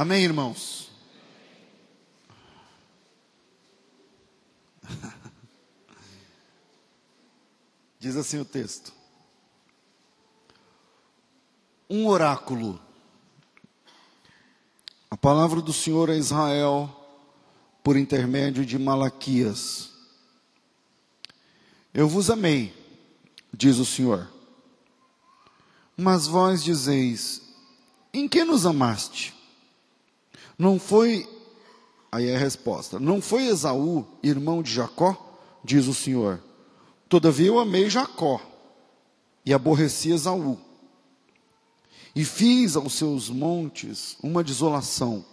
Amém, irmãos? Diz assim o texto: Um oráculo. A palavra do Senhor a Israel por intermédio de Malaquias. Eu vos amei, diz o Senhor. Mas vós dizeis: Em que nos amaste? Não foi, aí é a resposta: Não foi Esaú, irmão de Jacó? Diz o Senhor. Todavia eu amei Jacó e aborreci Esaú. E fiz aos seus montes uma desolação,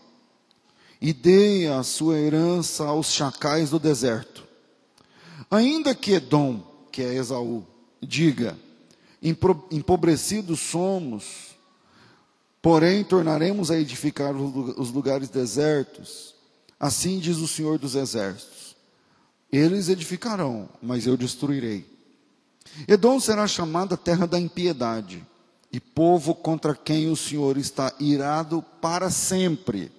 e dei a sua herança aos chacais do deserto. Ainda que Edom, que é Esaú, diga: empobrecidos somos, porém tornaremos a edificar os lugares desertos. Assim diz o Senhor dos Exércitos. Eles edificarão, mas eu destruirei. Edom será chamada terra da impiedade, e povo contra quem o Senhor está irado para sempre.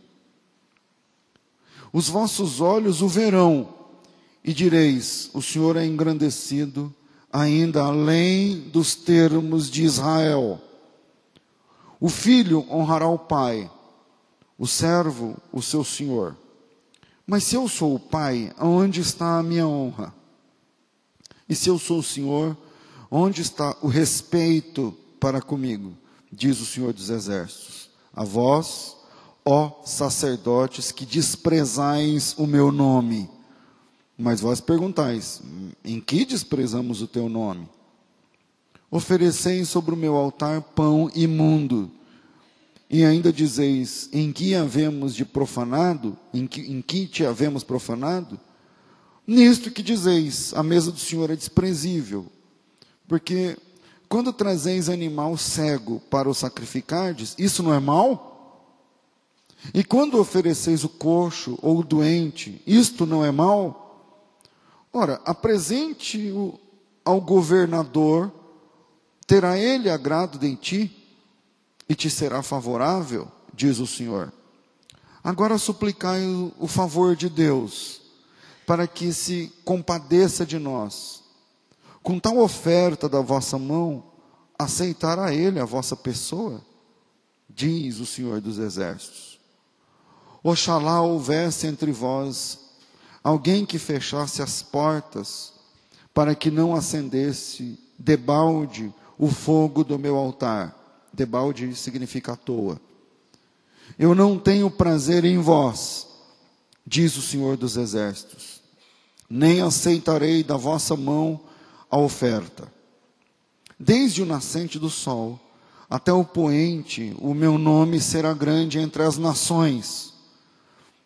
Os vossos olhos o verão, e direis: O Senhor é engrandecido, ainda além dos termos de Israel. O filho honrará o pai, o servo o seu senhor. Mas se eu sou o pai, onde está a minha honra? E se eu sou o senhor, onde está o respeito para comigo? Diz o Senhor dos Exércitos. A vós, ó sacerdotes, que desprezais o meu nome. Mas vós perguntais: em que desprezamos o teu nome? Ofereceis sobre o meu altar pão imundo e ainda dizeis: em que havemos de profanado? Em que, em que te havemos profanado? Nisto que dizeis: a mesa do Senhor é desprezível. Porque quando trazeis animal cego para o sacrificardes, isso não é mal? E quando ofereceis o coxo ou o doente, isto não é mal? Ora, apresente-o ao governador, terá ele agrado de ti? e te será favorável, diz o Senhor. Agora suplicai o favor de Deus, para que se compadeça de nós. Com tal oferta da vossa mão, aceitará Ele a vossa pessoa, diz o Senhor dos Exércitos. Oxalá houvesse entre vós alguém que fechasse as portas, para que não acendesse debalde o fogo do meu altar Debalde significa à toa. Eu não tenho prazer em vós, diz o Senhor dos Exércitos, nem aceitarei da vossa mão a oferta. Desde o nascente do sol até o poente, o meu nome será grande entre as nações.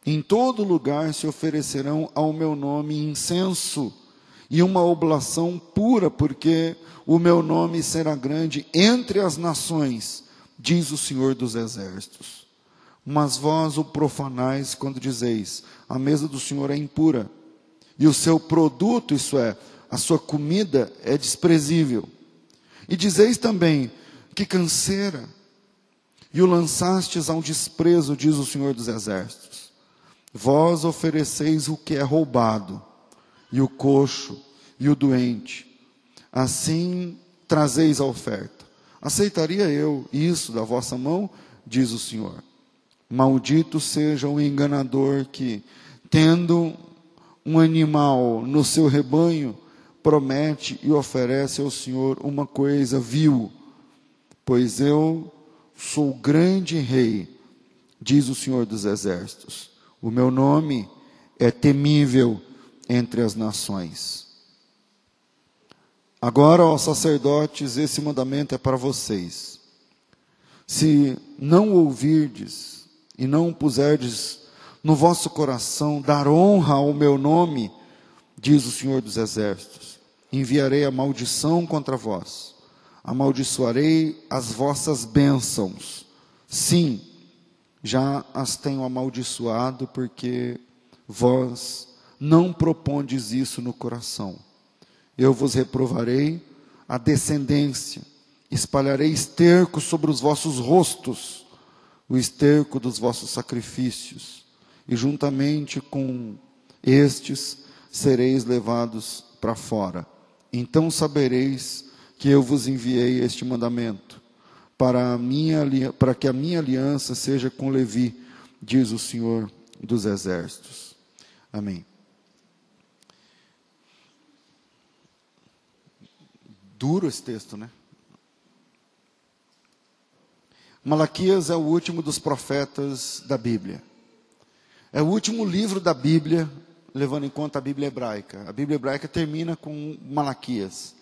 Em todo lugar se oferecerão ao meu nome incenso e uma oblação pura, porque o meu nome será grande entre as nações, diz o Senhor dos Exércitos. Mas vós o profanais quando dizeis: a mesa do Senhor é impura, e o seu produto, isso é, a sua comida, é desprezível. E dizeis também: que canseira, e o lançastes ao desprezo, diz o Senhor dos Exércitos. Vós ofereceis o que é roubado e o coxo, e o doente. Assim trazeis a oferta. Aceitaria eu isso da vossa mão? Diz o Senhor. Maldito seja o enganador que, tendo um animal no seu rebanho, promete e oferece ao Senhor uma coisa vil, pois eu sou grande rei, diz o Senhor dos exércitos. O meu nome é temível entre as nações. Agora, ó sacerdotes, esse mandamento é para vocês. Se não ouvirdes e não puserdes no vosso coração dar honra ao meu nome, diz o Senhor dos Exércitos, enviarei a maldição contra vós, amaldiçoarei as vossas bênçãos. Sim, já as tenho amaldiçoado, porque vós não propondes isso no coração. Eu vos reprovarei a descendência, espalharei esterco sobre os vossos rostos, o esterco dos vossos sacrifícios, e juntamente com estes sereis levados para fora. Então sabereis que eu vos enviei este mandamento, para, minha, para que a minha aliança seja com Levi, diz o Senhor dos Exércitos. Amém. Duro esse texto, né? Malaquias é o último dos profetas da Bíblia. É o último livro da Bíblia, levando em conta a Bíblia hebraica. A Bíblia hebraica termina com Malaquias.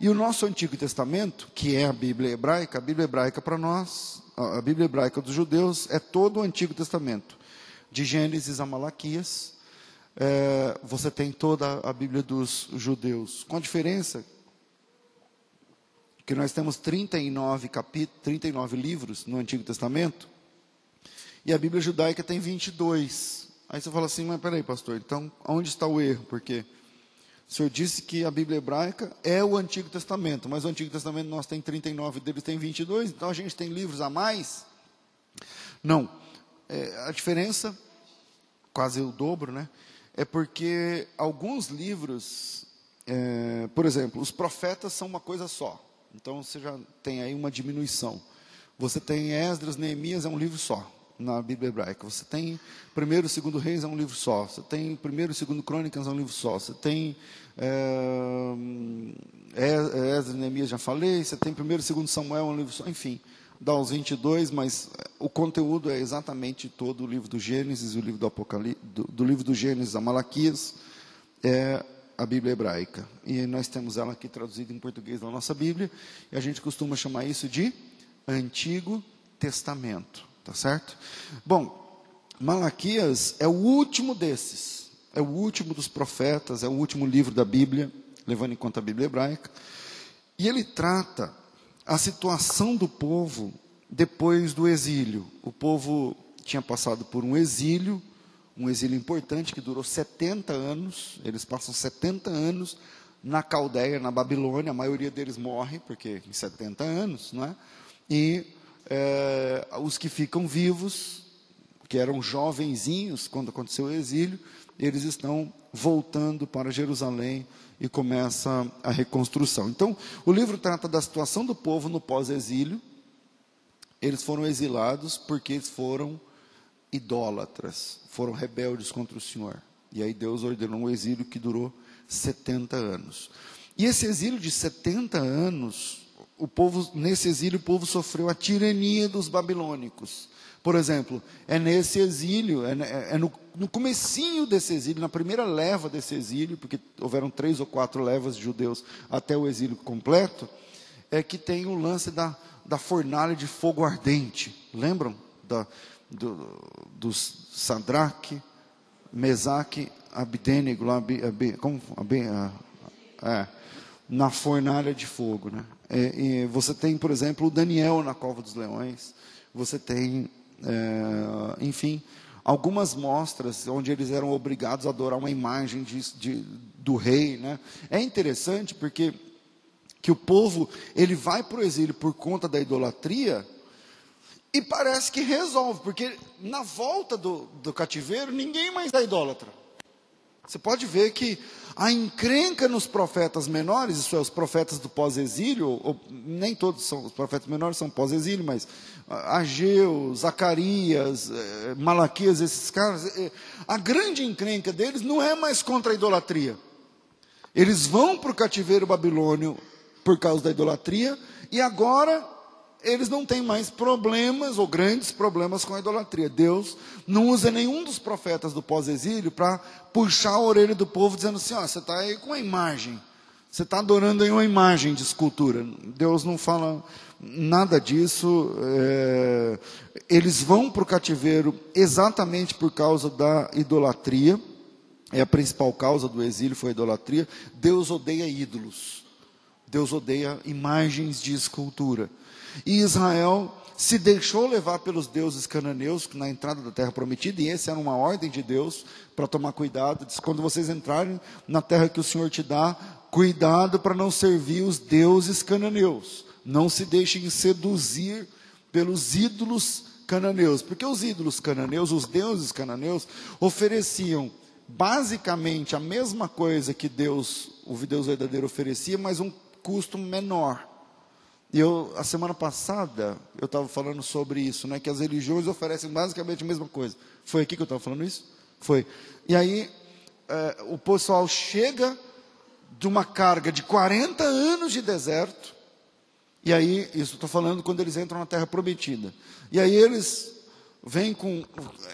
E o nosso Antigo Testamento, que é a Bíblia hebraica, a Bíblia hebraica para nós, a Bíblia hebraica dos judeus, é todo o Antigo Testamento. De Gênesis a Malaquias, é, você tem toda a Bíblia dos judeus. Com a diferença que nós temos 39 capítulos, 39 livros no Antigo Testamento, e a Bíblia judaica tem 22. Aí você fala assim, mas peraí, pastor, então onde está o erro? Porque o senhor disse que a Bíblia hebraica é o Antigo Testamento, mas o Antigo Testamento nós tem 39, deles tem 22, então a gente tem livros a mais? Não. É, a diferença, quase o dobro, né? É porque alguns livros, é, por exemplo, os profetas são uma coisa só. Então você já tem aí uma diminuição. Você tem Esdras, Neemias, é um livro só na Bíblia hebraica. Você tem primeiro e segundo Reis é um livro só. Você tem primeiro e segundo Crônicas é um livro só. Você tem é, Esdras, Neemias já falei. Você tem primeiro e segundo Samuel é um livro só. Enfim, dá os 22, mas o conteúdo é exatamente todo o livro do Gênesis, o livro do Apocalipse, do, do livro do Gênesis a Malaquias. É, a Bíblia hebraica. E nós temos ela aqui traduzida em português na nossa Bíblia, e a gente costuma chamar isso de Antigo Testamento, tá certo? Bom, Malaquias é o último desses, é o último dos profetas, é o último livro da Bíblia, levando em conta a Bíblia hebraica, e ele trata a situação do povo depois do exílio. O povo tinha passado por um exílio um exílio importante que durou 70 anos. Eles passam 70 anos na Caldeia, na Babilônia. A maioria deles morre, porque em 70 anos, não é? E é, os que ficam vivos, que eram jovenzinhos quando aconteceu o exílio, eles estão voltando para Jerusalém e começa a reconstrução. Então, o livro trata da situação do povo no pós-exílio. Eles foram exilados porque eles foram idólatras, foram rebeldes contra o Senhor. E aí Deus ordenou um exílio que durou 70 anos. E esse exílio de 70 anos, o povo, nesse exílio o povo sofreu a tirania dos babilônicos. Por exemplo, é nesse exílio, é, é no, no comecinho desse exílio, na primeira leva desse exílio, porque houveram três ou quatro levas de judeus até o exílio completo, é que tem o lance da, da fornalha de fogo ardente. Lembram? Da, do, dos Sadraque, Mesaque, Abdênego, como, é, na fornalha de fogo. Né? E, e você tem, por exemplo, o Daniel na cova dos leões, você tem, é, enfim, algumas mostras onde eles eram obrigados a adorar uma imagem de, de, do rei. Né? É interessante porque que o povo ele vai para o exílio por conta da idolatria, e parece que resolve, porque na volta do, do cativeiro ninguém mais é idólatra. Você pode ver que a encrenca nos profetas menores, isso é, os profetas do pós-exílio, nem todos são, os profetas menores são pós-exílio, mas Ageu, Zacarias, eh, Malaquias, esses caras, eh, a grande encrenca deles não é mais contra a idolatria. Eles vão para o cativeiro babilônio por causa da idolatria, e agora eles não têm mais problemas ou grandes problemas com a idolatria. Deus não usa nenhum dos profetas do pós-exílio para puxar a orelha do povo dizendo assim: ó, você está aí com a imagem, você está adorando aí uma imagem de escultura. Deus não fala nada disso. É... Eles vão para o cativeiro exatamente por causa da idolatria. É a principal causa do exílio foi a idolatria. Deus odeia ídolos. Deus odeia imagens de escultura. E Israel se deixou levar pelos deuses cananeus na entrada da terra prometida, e essa era uma ordem de Deus para tomar cuidado. Diz: quando vocês entrarem na terra que o Senhor te dá, cuidado para não servir os deuses cananeus. Não se deixem seduzir pelos ídolos cananeus, porque os ídolos cananeus, os deuses cananeus, ofereciam basicamente a mesma coisa que Deus, o Deus verdadeiro oferecia, mas um custo menor. Eu, a semana passada, eu estava falando sobre isso, né? Que as religiões oferecem basicamente a mesma coisa. Foi aqui que eu estava falando isso? Foi. E aí, é, o pessoal chega de uma carga de 40 anos de deserto, e aí, isso estou falando quando eles entram na terra prometida. E aí eles vem com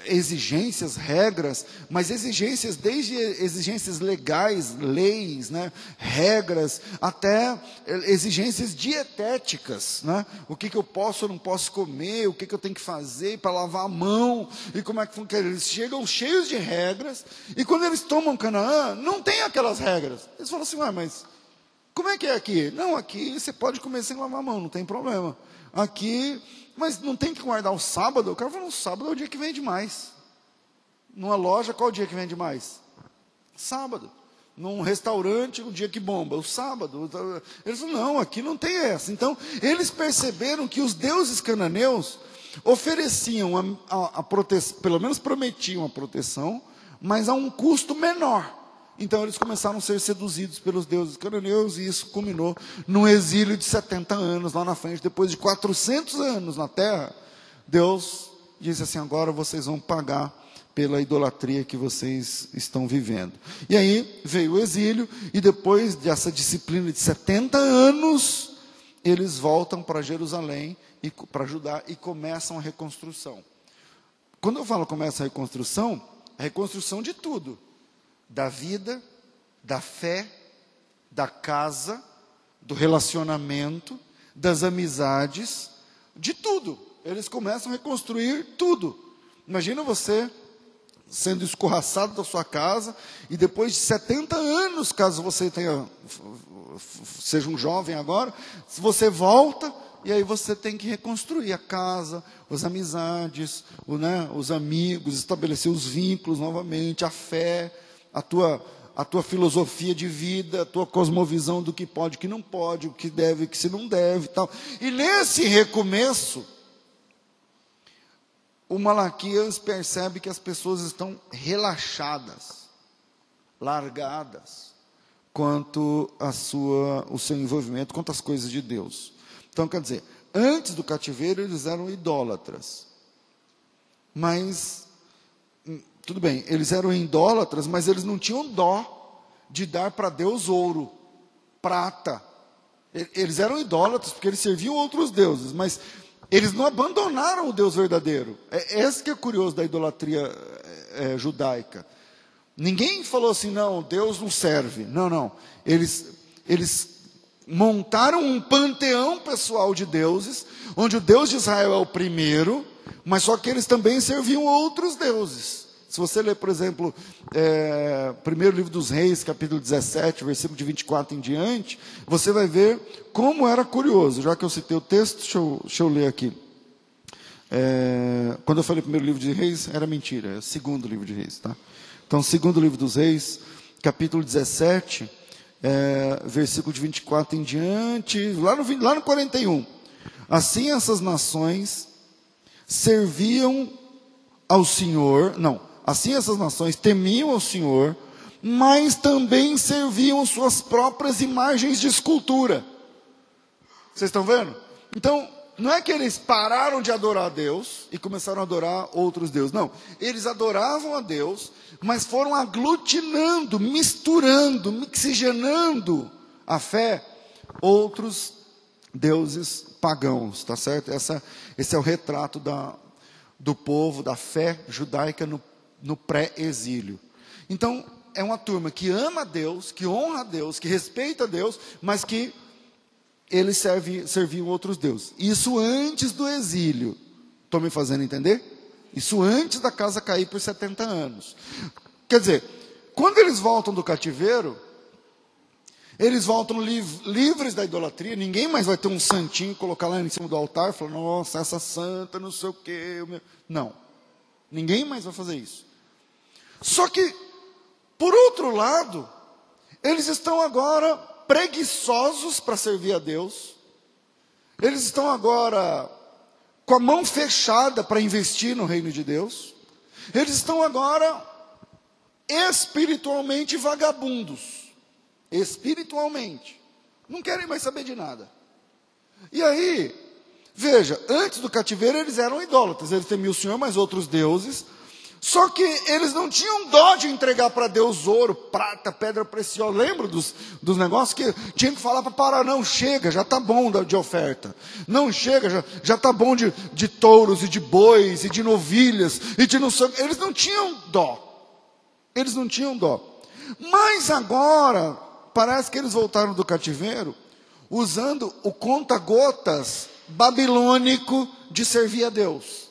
exigências, regras, mas exigências desde exigências legais, leis, né, regras, até exigências dietéticas, né? O que, que eu posso ou não posso comer, o que, que eu tenho que fazer para lavar a mão, e como é que funciona. Eles chegam cheios de regras, e quando eles tomam Canaã, não tem aquelas regras. Eles falam assim, ué, mas como é que é aqui? Não, aqui você pode comer sem lavar a mão, não tem problema. Aqui mas não tem que guardar o sábado? O cara falou, o sábado é o dia que vende mais. Numa loja, qual o dia que vende mais? Sábado. Num restaurante, o dia que bomba, o sábado. Eles não, aqui não tem essa. Então, eles perceberam que os deuses cananeus ofereciam a, a, a proteção, pelo menos prometiam a proteção, mas a um custo menor. Então eles começaram a ser seduzidos pelos deuses cananeus e isso culminou num exílio de 70 anos lá na frente. Depois de 400 anos na terra, Deus disse assim: agora vocês vão pagar pela idolatria que vocês estão vivendo. E aí veio o exílio, e depois dessa disciplina de 70 anos, eles voltam para Jerusalém, e, para Judá, e começam a reconstrução. Quando eu falo começa a reconstrução, a reconstrução de tudo da vida, da fé, da casa, do relacionamento, das amizades, de tudo. Eles começam a reconstruir tudo. Imagina você sendo escorraçado da sua casa e depois de 70 anos, caso você tenha seja um jovem agora, se você volta e aí você tem que reconstruir a casa, as amizades, o, né, os amigos, estabelecer os vínculos novamente, a fé, a tua, a tua filosofia de vida, a tua cosmovisão do que pode, que não pode, o que deve, o que se não deve, tal. E nesse recomeço, o Malaquias percebe que as pessoas estão relaxadas, largadas quanto a sua, o seu envolvimento, quanto às coisas de Deus. Então, quer dizer, antes do cativeiro eles eram idólatras, mas tudo bem, eles eram idólatras, mas eles não tinham dó de dar para Deus ouro, prata. Eles eram idólatras porque eles serviam outros deuses, mas eles não abandonaram o Deus verdadeiro. É esse que é curioso da idolatria é, é, judaica. Ninguém falou assim, não, Deus não serve. Não, não. Eles, eles montaram um panteão pessoal de deuses, onde o Deus de Israel é o primeiro, mas só que eles também serviam outros deuses. Se você ler, por exemplo, é, primeiro livro dos Reis, capítulo 17, versículo de 24 em diante, você vai ver como era curioso. Já que eu citei o texto, deixa eu, deixa eu ler aqui. É, quando eu falei primeiro livro de Reis, era mentira, é o segundo livro de Reis, tá? Então, segundo livro dos Reis, capítulo 17, é, versículo de 24 em diante, lá no, lá no 41. Assim essas nações serviam ao Senhor, não, Assim essas nações temiam ao Senhor, mas também serviam suas próprias imagens de escultura. Vocês estão vendo? Então, não é que eles pararam de adorar a Deus e começaram a adorar outros deuses. Não. Eles adoravam a Deus, mas foram aglutinando, misturando, mixigenando a fé outros deuses pagãos, tá certo? Essa, esse é o retrato da, do povo, da fé judaica no no pré-exílio. Então, é uma turma que ama a Deus, que honra a Deus, que respeita a Deus, mas que eles serviam outros deuses. Isso antes do exílio. Estou me fazendo entender? Isso antes da casa cair por 70 anos. Quer dizer, quando eles voltam do cativeiro, eles voltam liv livres da idolatria, ninguém mais vai ter um santinho colocar lá em cima do altar, falando, nossa, essa santa, não sei o quê. Não. Ninguém mais vai fazer isso. Só que, por outro lado, eles estão agora preguiçosos para servir a Deus, eles estão agora com a mão fechada para investir no reino de Deus. Eles estão agora espiritualmente vagabundos. Espiritualmente. Não querem mais saber de nada. E aí, veja, antes do cativeiro eles eram idólatras, eles temiam o Senhor, mas outros deuses. Só que eles não tinham dó de entregar para Deus ouro, prata, pedra preciosa. Lembra dos, dos negócios que tinha que falar para parar? Não, chega, já está bom de oferta. Não chega, já está bom de, de touros e de bois e de novilhas e de não sei. Eles não tinham dó. Eles não tinham dó. Mas agora, parece que eles voltaram do cativeiro usando o conta-gotas babilônico de servir a Deus.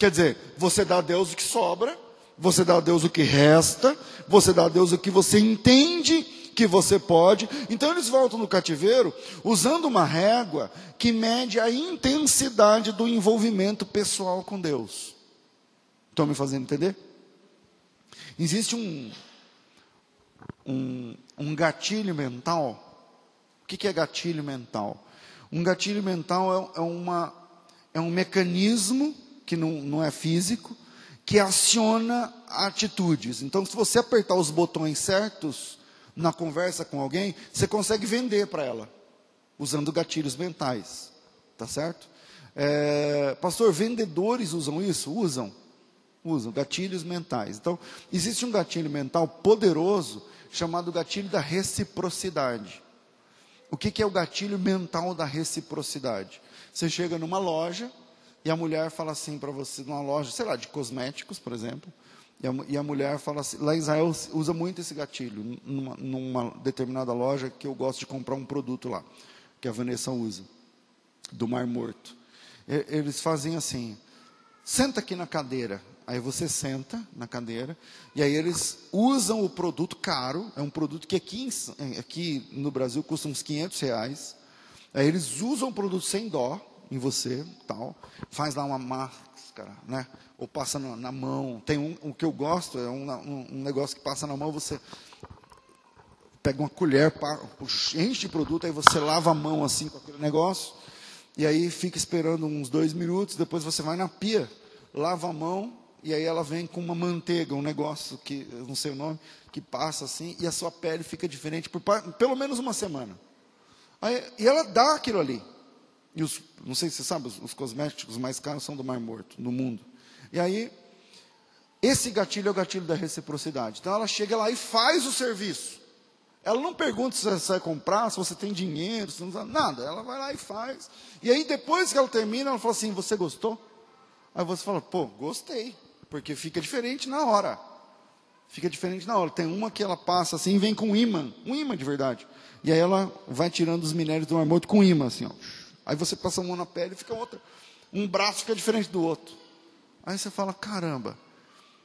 Quer dizer, você dá a Deus o que sobra, você dá a Deus o que resta, você dá a Deus o que você entende que você pode. Então eles voltam no cativeiro usando uma régua que mede a intensidade do envolvimento pessoal com Deus. Estão me fazendo entender? Existe um, um, um gatilho mental que, que é gatilho mental? Um gatilho mental é, é, uma, é um mecanismo que não, não é físico, que aciona atitudes. Então, se você apertar os botões certos na conversa com alguém, você consegue vender para ela, usando gatilhos mentais. Tá certo? É, pastor, vendedores usam isso? Usam. Usam gatilhos mentais. Então, existe um gatilho mental poderoso chamado gatilho da reciprocidade. O que, que é o gatilho mental da reciprocidade? Você chega numa loja e a mulher fala assim para você, numa loja, sei lá, de cosméticos, por exemplo, e a, e a, mulher fala assim, lá em Israel usa muito esse gatilho, numa, numa, determinada loja que eu gosto de comprar um produto lá, que a Vanessa usa, do Mar Morto. E, eles fazem assim, senta aqui na cadeira, Aí você senta na cadeira e aí eles usam o produto caro, é um produto que aqui, aqui no Brasil custa uns 500 reais. Aí eles usam o produto sem dó em você, tal, faz lá uma máscara, né? Ou passa na, na mão. Tem um, o que eu gosto é um, um, um, negócio que passa na mão, você pega uma colher, enche de produto, aí você lava a mão assim com aquele negócio, e aí fica esperando uns dois minutos, depois você vai na pia, lava a mão, e aí ela vem com uma manteiga, um negócio que, eu não sei o nome, que passa assim, e a sua pele fica diferente por pelo menos uma semana. Aí, e ela dá aquilo ali. E os, não sei se você sabe, os, os cosméticos mais caros são do Mar Morto, no mundo. E aí, esse gatilho é o gatilho da reciprocidade. Então ela chega lá e faz o serviço. Ela não pergunta se você vai comprar, se você tem dinheiro, se não nada. Ela vai lá e faz. E aí depois que ela termina, ela fala assim: "Você gostou?" Aí você fala: "Pô, gostei" porque fica diferente na hora. Fica diferente na hora. Tem uma que ela passa assim, vem com imã, um imã de verdade. E aí ela vai tirando os minérios do mar com imã, assim, ó. Aí você passa uma na pele e fica outra. Um braço fica diferente do outro. Aí você fala, caramba,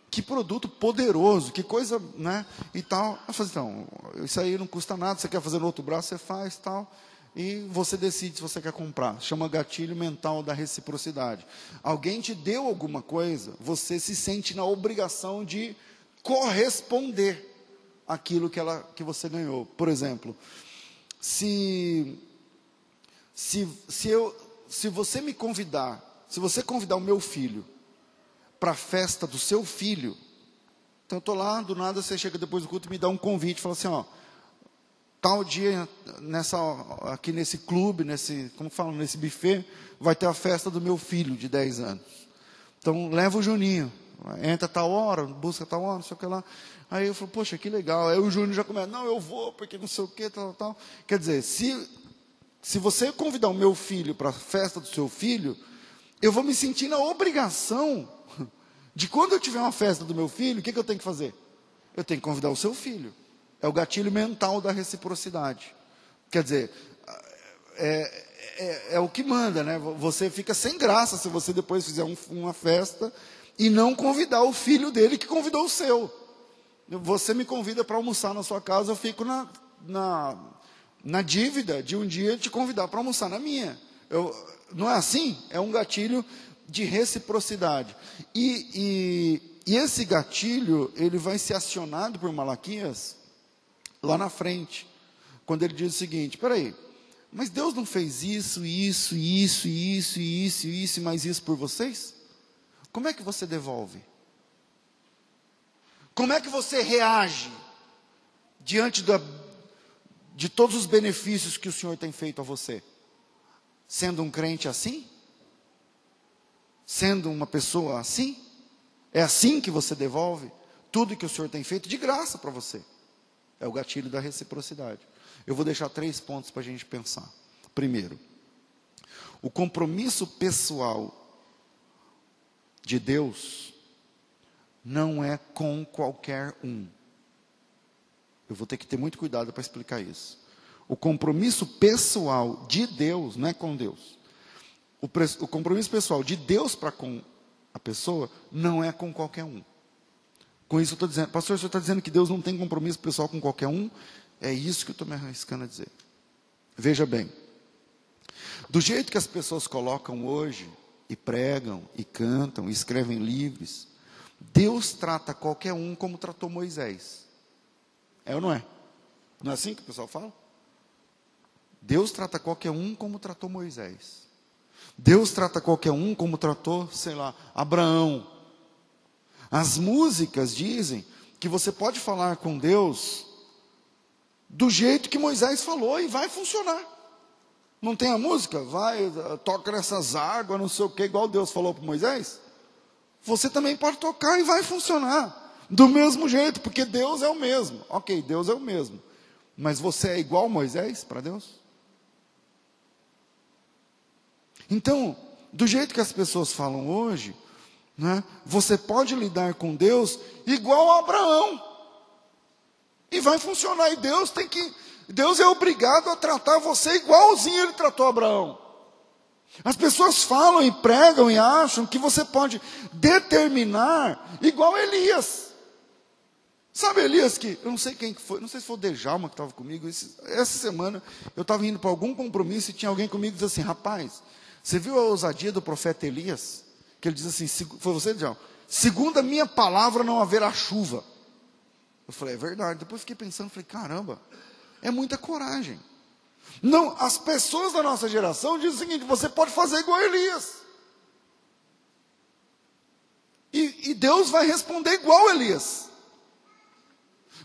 que produto poderoso, que coisa, né? E tal. Aí fala, então, isso aí não custa nada, você quer fazer no outro braço, você faz tal e você decide se você quer comprar. Chama gatilho mental da reciprocidade. Alguém te deu alguma coisa, você se sente na obrigação de corresponder aquilo que, ela, que você ganhou. Por exemplo, se, se, se, eu, se você me convidar, se você convidar o meu filho para a festa do seu filho, então eu estou lá, do nada você chega depois do culto e me dá um convite, fala assim, ó, tal dia nessa aqui nesse clube, nesse, como falam, nesse buffet, vai ter a festa do meu filho de 10 anos. Então leva o Juninho, entra tal hora, busca tal hora, não sei o que lá. Aí eu falo, poxa, que legal. Aí o Júnior já começa, não, eu vou, porque não sei o que, tal, tal. Quer dizer, se, se você convidar o meu filho para a festa do seu filho, eu vou me sentir na obrigação de quando eu tiver uma festa do meu filho, o que, que eu tenho que fazer? Eu tenho que convidar o seu filho. É o gatilho mental da reciprocidade. Quer dizer, é, é, é, o que manda, né? Você fica sem graça se você depois fizer um, uma festa e não convidar o filho dele que convidou o seu. Você me convida para almoçar na sua casa, eu fico na, na, na dívida de um dia te convidar para almoçar na minha. Eu, não é assim? É um gatilho de reciprocidade. E, e, e esse gatilho, ele vai ser acionado por Malaquias lá na frente, quando ele diz o seguinte: peraí, mas Deus não fez isso, isso, isso, isso, isso, isso e mais isso por vocês? Como é que você devolve? Como é que você reage diante da, de todos os benefícios que o Senhor tem feito a você? Sendo um crente assim? Sendo uma pessoa assim? É assim que você devolve tudo que o Senhor tem feito de graça para você? É o gatilho da reciprocidade. Eu vou deixar três pontos para a gente pensar. Primeiro, o compromisso pessoal de Deus não é com qualquer um. Eu vou ter que ter muito cuidado para explicar isso. O compromisso pessoal de Deus não é com Deus. O, o compromisso pessoal de Deus para com a pessoa não é com qualquer um. Com isso eu estou dizendo, pastor, o senhor está dizendo que Deus não tem compromisso pessoal com qualquer um? É isso que eu estou me arriscando a dizer. Veja bem, do jeito que as pessoas colocam hoje, e pregam, e cantam, e escrevem livros, Deus trata qualquer um como tratou Moisés. É ou não é? Não é assim que o pessoal fala? Deus trata qualquer um como tratou Moisés. Deus trata qualquer um como tratou, sei lá, Abraão. As músicas dizem que você pode falar com Deus do jeito que Moisés falou e vai funcionar. Não tem a música? Vai, toca nessas águas, não sei o que, igual Deus falou para Moisés. Você também pode tocar e vai funcionar. Do mesmo jeito, porque Deus é o mesmo. Ok, Deus é o mesmo. Mas você é igual Moisés para Deus? Então, do jeito que as pessoas falam hoje, né, você pode lidar com Deus igual a Abraão. E vai funcionar. E Deus tem que. Deus é obrigado a tratar você igualzinho ele tratou Abraão. As pessoas falam e pregam e acham que você pode determinar igual Elias. Sabe Elias que, eu não sei quem que foi, não sei se foi o Dejalma que estava comigo, esse, essa semana eu estava indo para algum compromisso e tinha alguém comigo que disse assim, rapaz, você viu a ousadia do profeta Elias? Que ele diz assim, foi você, Dejalma? Segundo a minha palavra não haverá chuva. Eu falei, é verdade. Depois fiquei pensando, falei, caramba, é muita coragem. Não, as pessoas da nossa geração dizem o seguinte: você pode fazer igual Elias. E, e Deus vai responder igual Elias.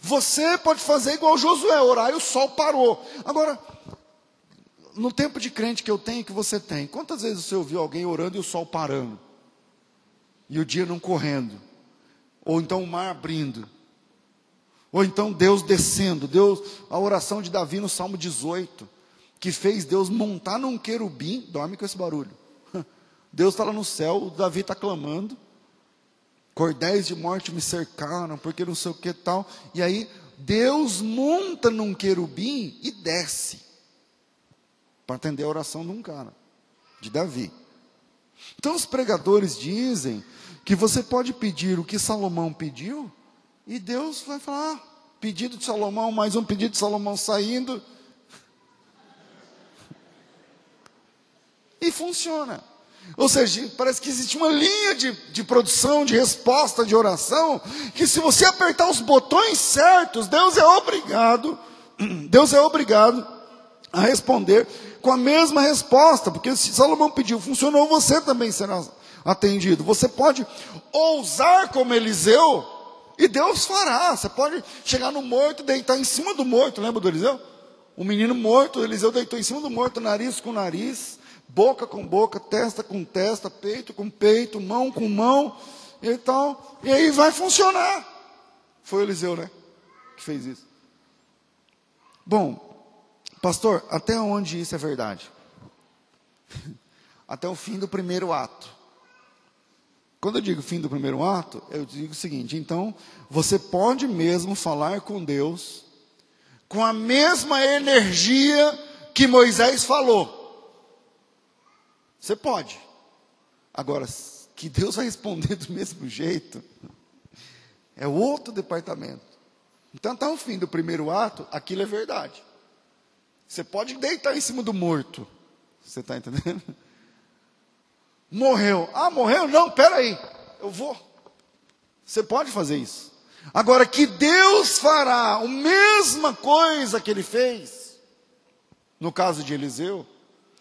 Você pode fazer igual Josué, orar e o sol parou. Agora, no tempo de crente que eu tenho, que você tem, quantas vezes você ouviu alguém orando e o sol parando? E o dia não correndo? Ou então o mar abrindo? Ou então Deus descendo, Deus, a oração de Davi no Salmo 18, que fez Deus montar num querubim, dorme com esse barulho. Deus está lá no céu, o Davi está clamando, cordéis de morte me cercaram, porque não sei o que tal. E aí, Deus monta num querubim e desce, para atender a oração de um cara, de Davi. Então, os pregadores dizem que você pode pedir o que Salomão pediu, e Deus vai falar: ah, pedido de Salomão, mais um pedido de Salomão saindo. E funciona. Ou seja, parece que existe uma linha de, de produção, de resposta, de oração, que se você apertar os botões certos, Deus é obrigado, Deus é obrigado a responder com a mesma resposta, porque se Salomão pediu, funcionou, você também será atendido. Você pode ousar como Eliseu, e Deus fará. Você pode chegar no morto, deitar em cima do morto. Lembra do Eliseu? O menino morto, Eliseu deitou em cima do morto, nariz com nariz, boca com boca, testa com testa, peito com peito, mão com mão e tal. E aí vai funcionar. Foi o Eliseu, né? Que fez isso. Bom, pastor, até onde isso é verdade? Até o fim do primeiro ato. Quando eu digo fim do primeiro ato, eu digo o seguinte: então, você pode mesmo falar com Deus com a mesma energia que Moisés falou. Você pode. Agora, que Deus vai responder do mesmo jeito, é outro departamento. Então, até o fim do primeiro ato, aquilo é verdade. Você pode deitar em cima do morto. Você está entendendo? Morreu. Ah, morreu? Não, peraí. Eu vou. Você pode fazer isso. Agora, que Deus fará a mesma coisa que ele fez, No caso de Eliseu,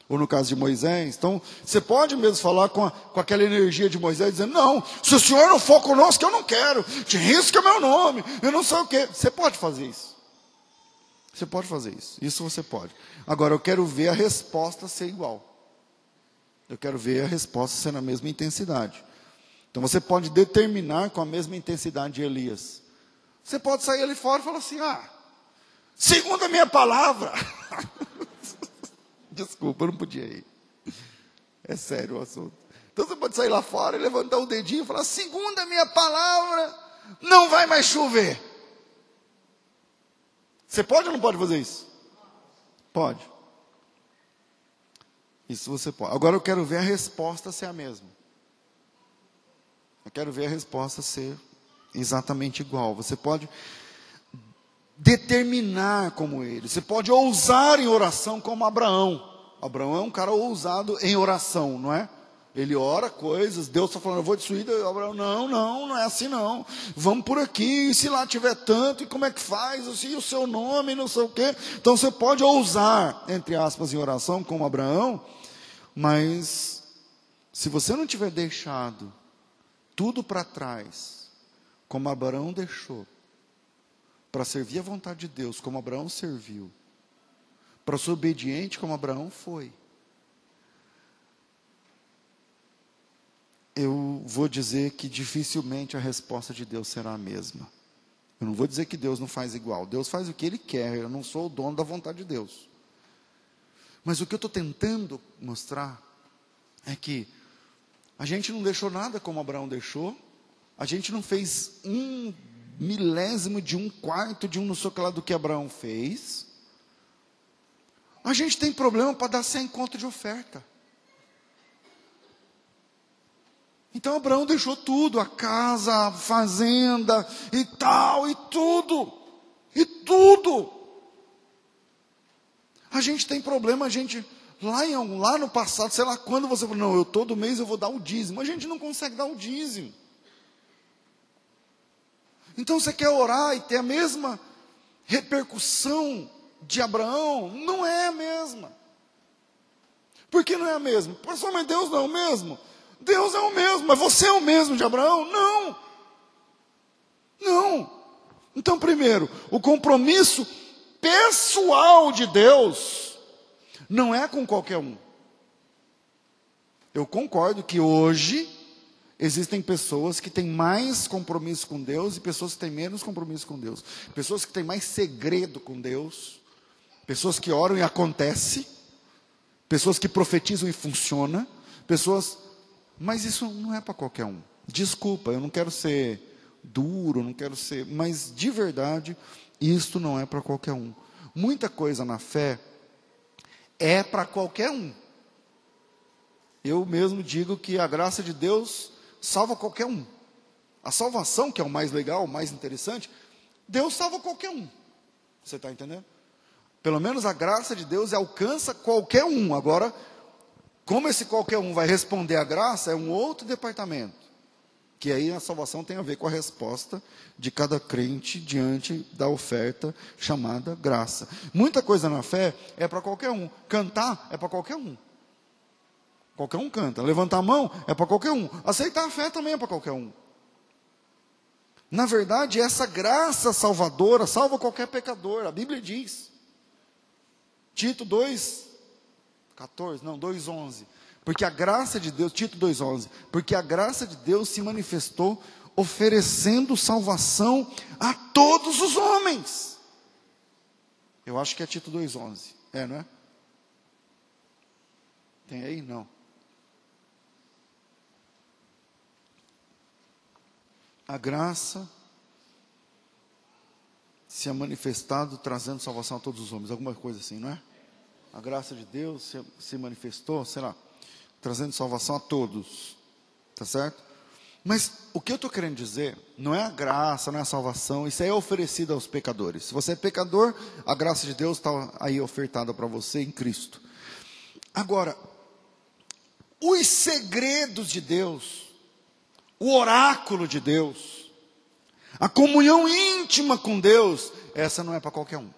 ou no caso de Moisés. Então, você pode mesmo falar com, a, com aquela energia de Moisés, dizendo: Não, se o Senhor não for conosco, eu não quero, te risca meu nome, eu não sei o quê. Você pode fazer isso. Você pode fazer isso. Isso você pode. Agora, eu quero ver a resposta ser igual. Eu quero ver a resposta ser na mesma intensidade. Então, você pode determinar com a mesma intensidade de Elias. Você pode sair ali fora e falar assim: Ah, segundo a minha palavra. Desculpa, eu não podia ir. É sério o assunto. Então você pode sair lá fora e levantar o dedinho e falar: segundo a minha palavra, não vai mais chover. Você pode ou não pode fazer isso? Pode. Isso você pode. Agora eu quero ver a resposta ser a mesma. Eu quero ver a resposta ser exatamente igual. Você pode determinar como ele. Você pode ousar em oração como Abraão. Abraão é um cara ousado em oração, não é? Ele ora coisas, Deus está falando, eu vou destruir. Abraão, não, não, não é assim não. Vamos por aqui, e se lá tiver tanto, e como é que faz? E o seu nome, não sei o quê. Então você pode ousar, entre aspas, em oração, como Abraão, mas se você não tiver deixado tudo para trás, como Abraão deixou, para servir a vontade de Deus, como Abraão serviu, para ser obediente como Abraão foi. Eu vou dizer que dificilmente a resposta de Deus será a mesma. Eu não vou dizer que Deus não faz igual. Deus faz o que Ele quer. Eu não sou o dono da vontade de Deus. Mas o que eu estou tentando mostrar é que a gente não deixou nada como Abraão deixou. A gente não fez um milésimo de um quarto de um não sei o que lá do que Abraão fez. A gente tem problema para dar sem conta de oferta. Então Abraão deixou tudo, a casa, a fazenda e tal, e tudo. E tudo. A gente tem problema, a gente lá em lá no passado, sei lá quando você falou, não, eu todo mês eu vou dar o dízimo. A gente não consegue dar o dízimo. Então você quer orar e ter a mesma repercussão de Abraão? Não é a mesma. Por que não é a mesma? Mas Deus não é o mesmo? Deus é o mesmo, mas você é o mesmo de Abraão? Não. Não. Então, primeiro, o compromisso pessoal de Deus não é com qualquer um. Eu concordo que hoje Existem pessoas que têm mais compromisso com Deus e pessoas que têm menos compromisso com Deus. Pessoas que têm mais segredo com Deus. Pessoas que oram e acontece. Pessoas que profetizam e funciona. Pessoas. Mas isso não é para qualquer um. Desculpa, eu não quero ser duro, não quero ser. Mas de verdade, isto não é para qualquer um. Muita coisa na fé é para qualquer um. Eu mesmo digo que a graça de Deus salva qualquer um. A salvação, que é o mais legal, o mais interessante, Deus salva qualquer um. Você está entendendo? Pelo menos a graça de Deus alcança qualquer um. Agora, como esse qualquer um vai responder à graça, é um outro departamento. Que aí a salvação tem a ver com a resposta de cada crente diante da oferta chamada graça. Muita coisa na fé é para qualquer um. Cantar é para qualquer um. Qualquer um canta. Levantar a mão é para qualquer um. Aceitar a fé também é para qualquer um. Na verdade, essa graça salvadora salva qualquer pecador. A Bíblia diz. Tito 2, 14, não, 2, 11. Porque a graça de Deus, Tito 2, 11. Porque a graça de Deus se manifestou oferecendo salvação a todos os homens. Eu acho que é Tito 2, 11. É, não é? Tem aí? Não. a graça se é manifestado trazendo salvação a todos os homens, alguma coisa assim, não é? A graça de Deus se, se manifestou, sei lá, trazendo salvação a todos, tá certo? Mas o que eu estou querendo dizer não é a graça, não é a salvação, isso é oferecido aos pecadores. Se você é pecador, a graça de Deus está aí ofertada para você em Cristo. Agora, os segredos de Deus, o oráculo de Deus, a comunhão íntima com Deus, essa não é para qualquer um.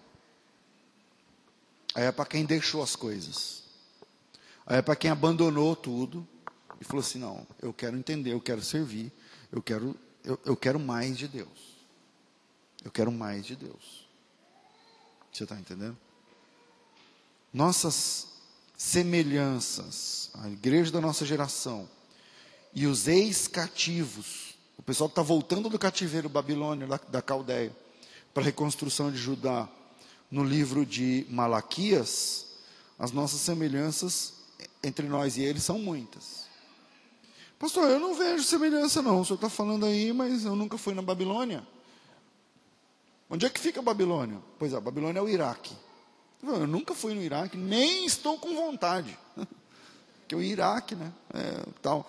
Aí é para quem deixou as coisas. Aí é para quem abandonou tudo e falou assim: não, eu quero entender, eu quero servir, eu quero, eu, eu quero mais de Deus. Eu quero mais de Deus. Você está entendendo? Nossas semelhanças, a igreja da nossa geração e os ex-cativos, o pessoal que está voltando do cativeiro babilônio, da Caldeia, para a reconstrução de Judá, no livro de Malaquias, as nossas semelhanças entre nós e eles são muitas. Pastor, eu não vejo semelhança não, o senhor está falando aí, mas eu nunca fui na Babilônia. Onde é que fica a Babilônia? Pois é, a Babilônia é o Iraque. Eu nunca fui no Iraque, nem estou com vontade. que o Iraque, né? É, tal.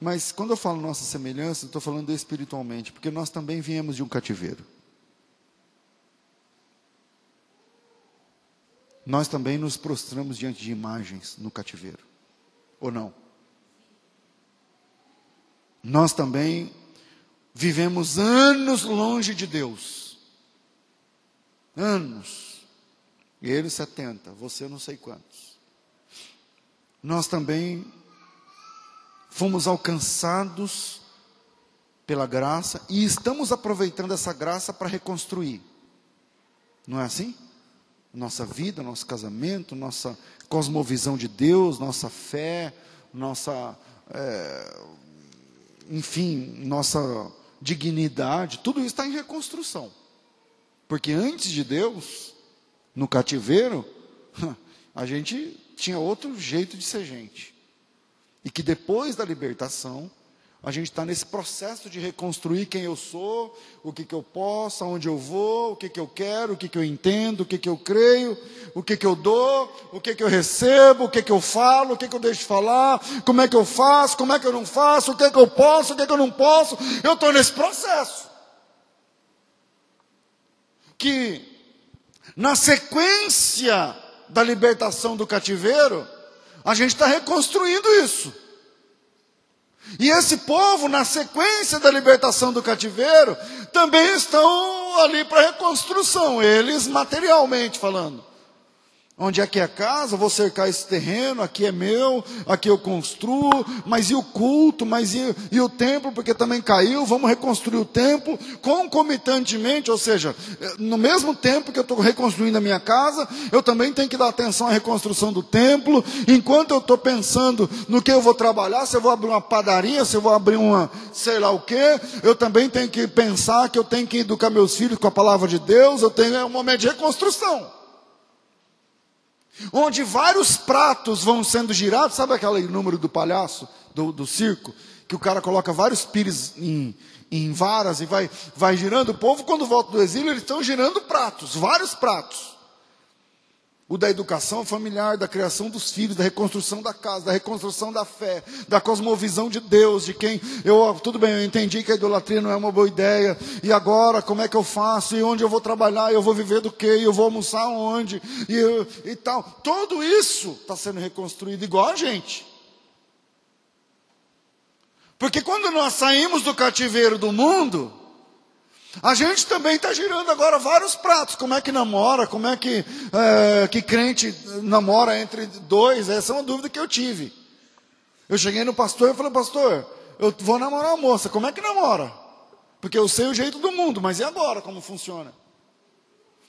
Mas quando eu falo nossa semelhança, estou falando espiritualmente, porque nós também viemos de um cativeiro. Nós também nos prostramos diante de imagens no cativeiro. Ou não? Nós também vivemos anos longe de Deus. Anos. Ele 70, você não sei quantos. Nós também fomos alcançados pela graça e estamos aproveitando essa graça para reconstruir. Não é assim? Nossa vida, nosso casamento, nossa cosmovisão de Deus, nossa fé, nossa, é, enfim, nossa dignidade, tudo isso está em reconstrução. Porque antes de Deus, no cativeiro, a gente tinha outro jeito de ser gente. E que depois da libertação, a gente está nesse processo de reconstruir quem eu sou, o que, que eu posso, aonde eu vou, o que, que eu quero, o que, que eu entendo, o que, que eu creio, o que, que eu dou, o que, que eu recebo, o que, que eu falo, o que, que eu deixo de falar, como é que eu faço, como é que eu não faço, o que, que eu posso, o que, que eu não posso. Eu estou nesse processo que, na sequência da libertação do cativeiro, a gente está reconstruindo isso. E esse povo, na sequência da libertação do cativeiro, também estão ali para reconstrução, eles materialmente falando. Onde é que é a casa? Vou cercar esse terreno, aqui é meu, aqui eu construo, mas e o culto, mas e, e o templo, porque também caiu, vamos reconstruir o templo, concomitantemente, ou seja, no mesmo tempo que eu estou reconstruindo a minha casa, eu também tenho que dar atenção à reconstrução do templo, enquanto eu estou pensando no que eu vou trabalhar, se eu vou abrir uma padaria, se eu vou abrir uma sei lá o que, eu também tenho que pensar que eu tenho que educar meus filhos com a palavra de Deus, eu tenho é um momento de reconstrução onde vários pratos vão sendo girados, sabe aquele número do palhaço, do, do circo, que o cara coloca vários pires em, em varas e vai, vai girando, o povo quando volta do exílio, eles estão girando pratos, vários pratos o da educação familiar, da criação dos filhos, da reconstrução da casa, da reconstrução da fé, da cosmovisão de Deus, de quem eu, tudo bem, eu entendi que a idolatria não é uma boa ideia, e agora como é que eu faço, e onde eu vou trabalhar, eu vou viver do que, eu vou almoçar onde, e, e tal. Tudo isso está sendo reconstruído igual a gente. Porque quando nós saímos do cativeiro do mundo, a gente também está girando agora vários pratos. Como é que namora? Como é que, é, que crente namora entre dois? Essa é uma dúvida que eu tive. Eu cheguei no pastor e falei, pastor, eu vou namorar uma moça. Como é que namora? Porque eu sei o jeito do mundo, mas e agora como funciona?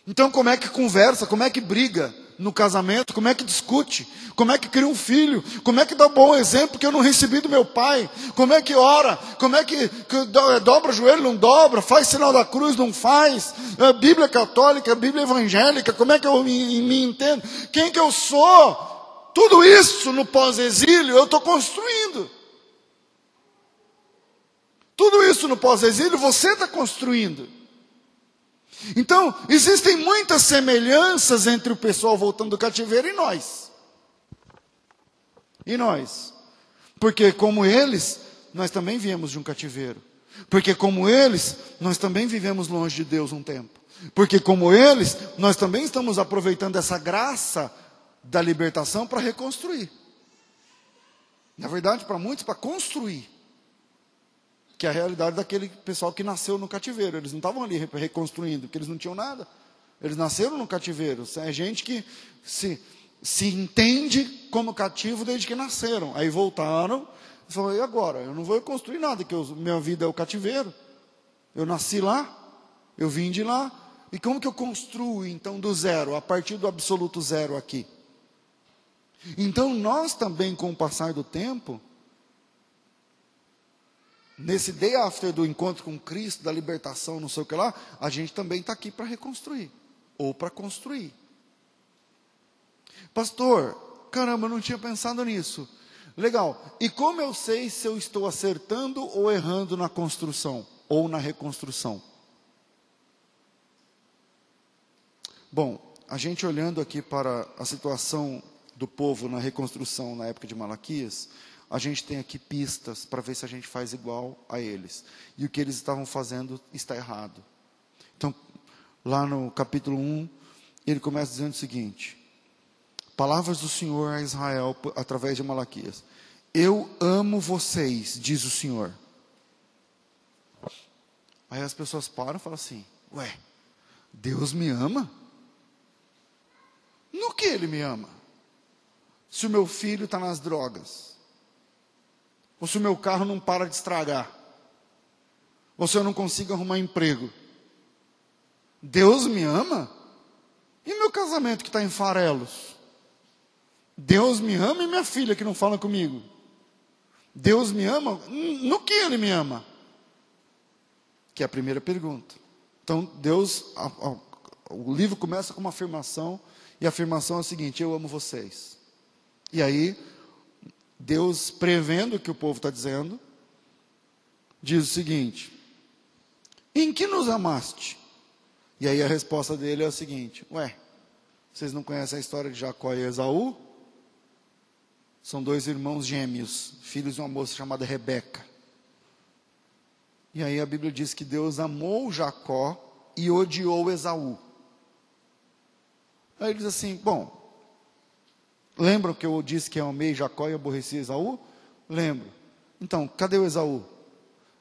Então, como é que conversa? Como é que briga? No casamento, como é que discute, como é que cria um filho, como é que dá bom exemplo que eu não recebi do meu pai, como é que ora, como é que, que é, dobra o joelho, não dobra, faz sinal da cruz, não faz, é, Bíblia católica, Bíblia evangélica, como é que eu me, me entendo, quem que eu sou, tudo isso no pós-exílio eu estou construindo. Tudo isso no pós-exílio você está construindo. Então, existem muitas semelhanças entre o pessoal voltando do cativeiro e nós. E nós? Porque, como eles, nós também viemos de um cativeiro. Porque, como eles, nós também vivemos longe de Deus um tempo. Porque, como eles, nós também estamos aproveitando essa graça da libertação para reconstruir. Na verdade, para muitos, para construir que é a realidade daquele pessoal que nasceu no cativeiro. Eles não estavam ali reconstruindo, porque eles não tinham nada. Eles nasceram no cativeiro. É gente que se, se entende como cativo desde que nasceram. Aí voltaram e falaram, e agora? Eu não vou construir nada, que eu, minha vida é o cativeiro. Eu nasci lá, eu vim de lá. E como que eu construo, então, do zero, a partir do absoluto zero aqui? Então, nós também, com o passar do tempo, nesse day after do encontro com Cristo, da libertação, não sei o que lá, a gente também está aqui para reconstruir, ou para construir. Pastor, caramba, eu não tinha pensado nisso. Legal. E como eu sei se eu estou acertando ou errando na construção ou na reconstrução? Bom, a gente olhando aqui para a situação do povo na reconstrução na época de Malaquias, a gente tem aqui pistas para ver se a gente faz igual a eles. E o que eles estavam fazendo está errado. Então, lá no capítulo 1, ele começa dizendo o seguinte: Palavras do Senhor a Israel através de Malaquias. Eu amo vocês, diz o Senhor. Aí as pessoas param e falam assim: Ué, Deus me ama? No que ele me ama? Se o meu filho está nas drogas, ou se o meu carro não para de estragar, ou se eu não consigo arrumar emprego, Deus me ama? E meu casamento que está em farelos? Deus me ama e minha filha que não fala comigo? Deus me ama? No que Ele me ama? Que é a primeira pergunta. Então, Deus, a, a, o livro começa com uma afirmação, e a afirmação é a seguinte: Eu amo vocês. E aí, Deus, prevendo o que o povo está dizendo, diz o seguinte: Em que nos amaste? E aí a resposta dele é a seguinte: Ué, vocês não conhecem a história de Jacó e Esaú? São dois irmãos gêmeos, filhos de uma moça chamada Rebeca. E aí a Bíblia diz que Deus amou Jacó e odiou Esaú. Aí ele diz assim: Bom, lembram que eu disse que eu amei Jacó e aborreci Esaú? Lembro. Então, cadê o Esaú?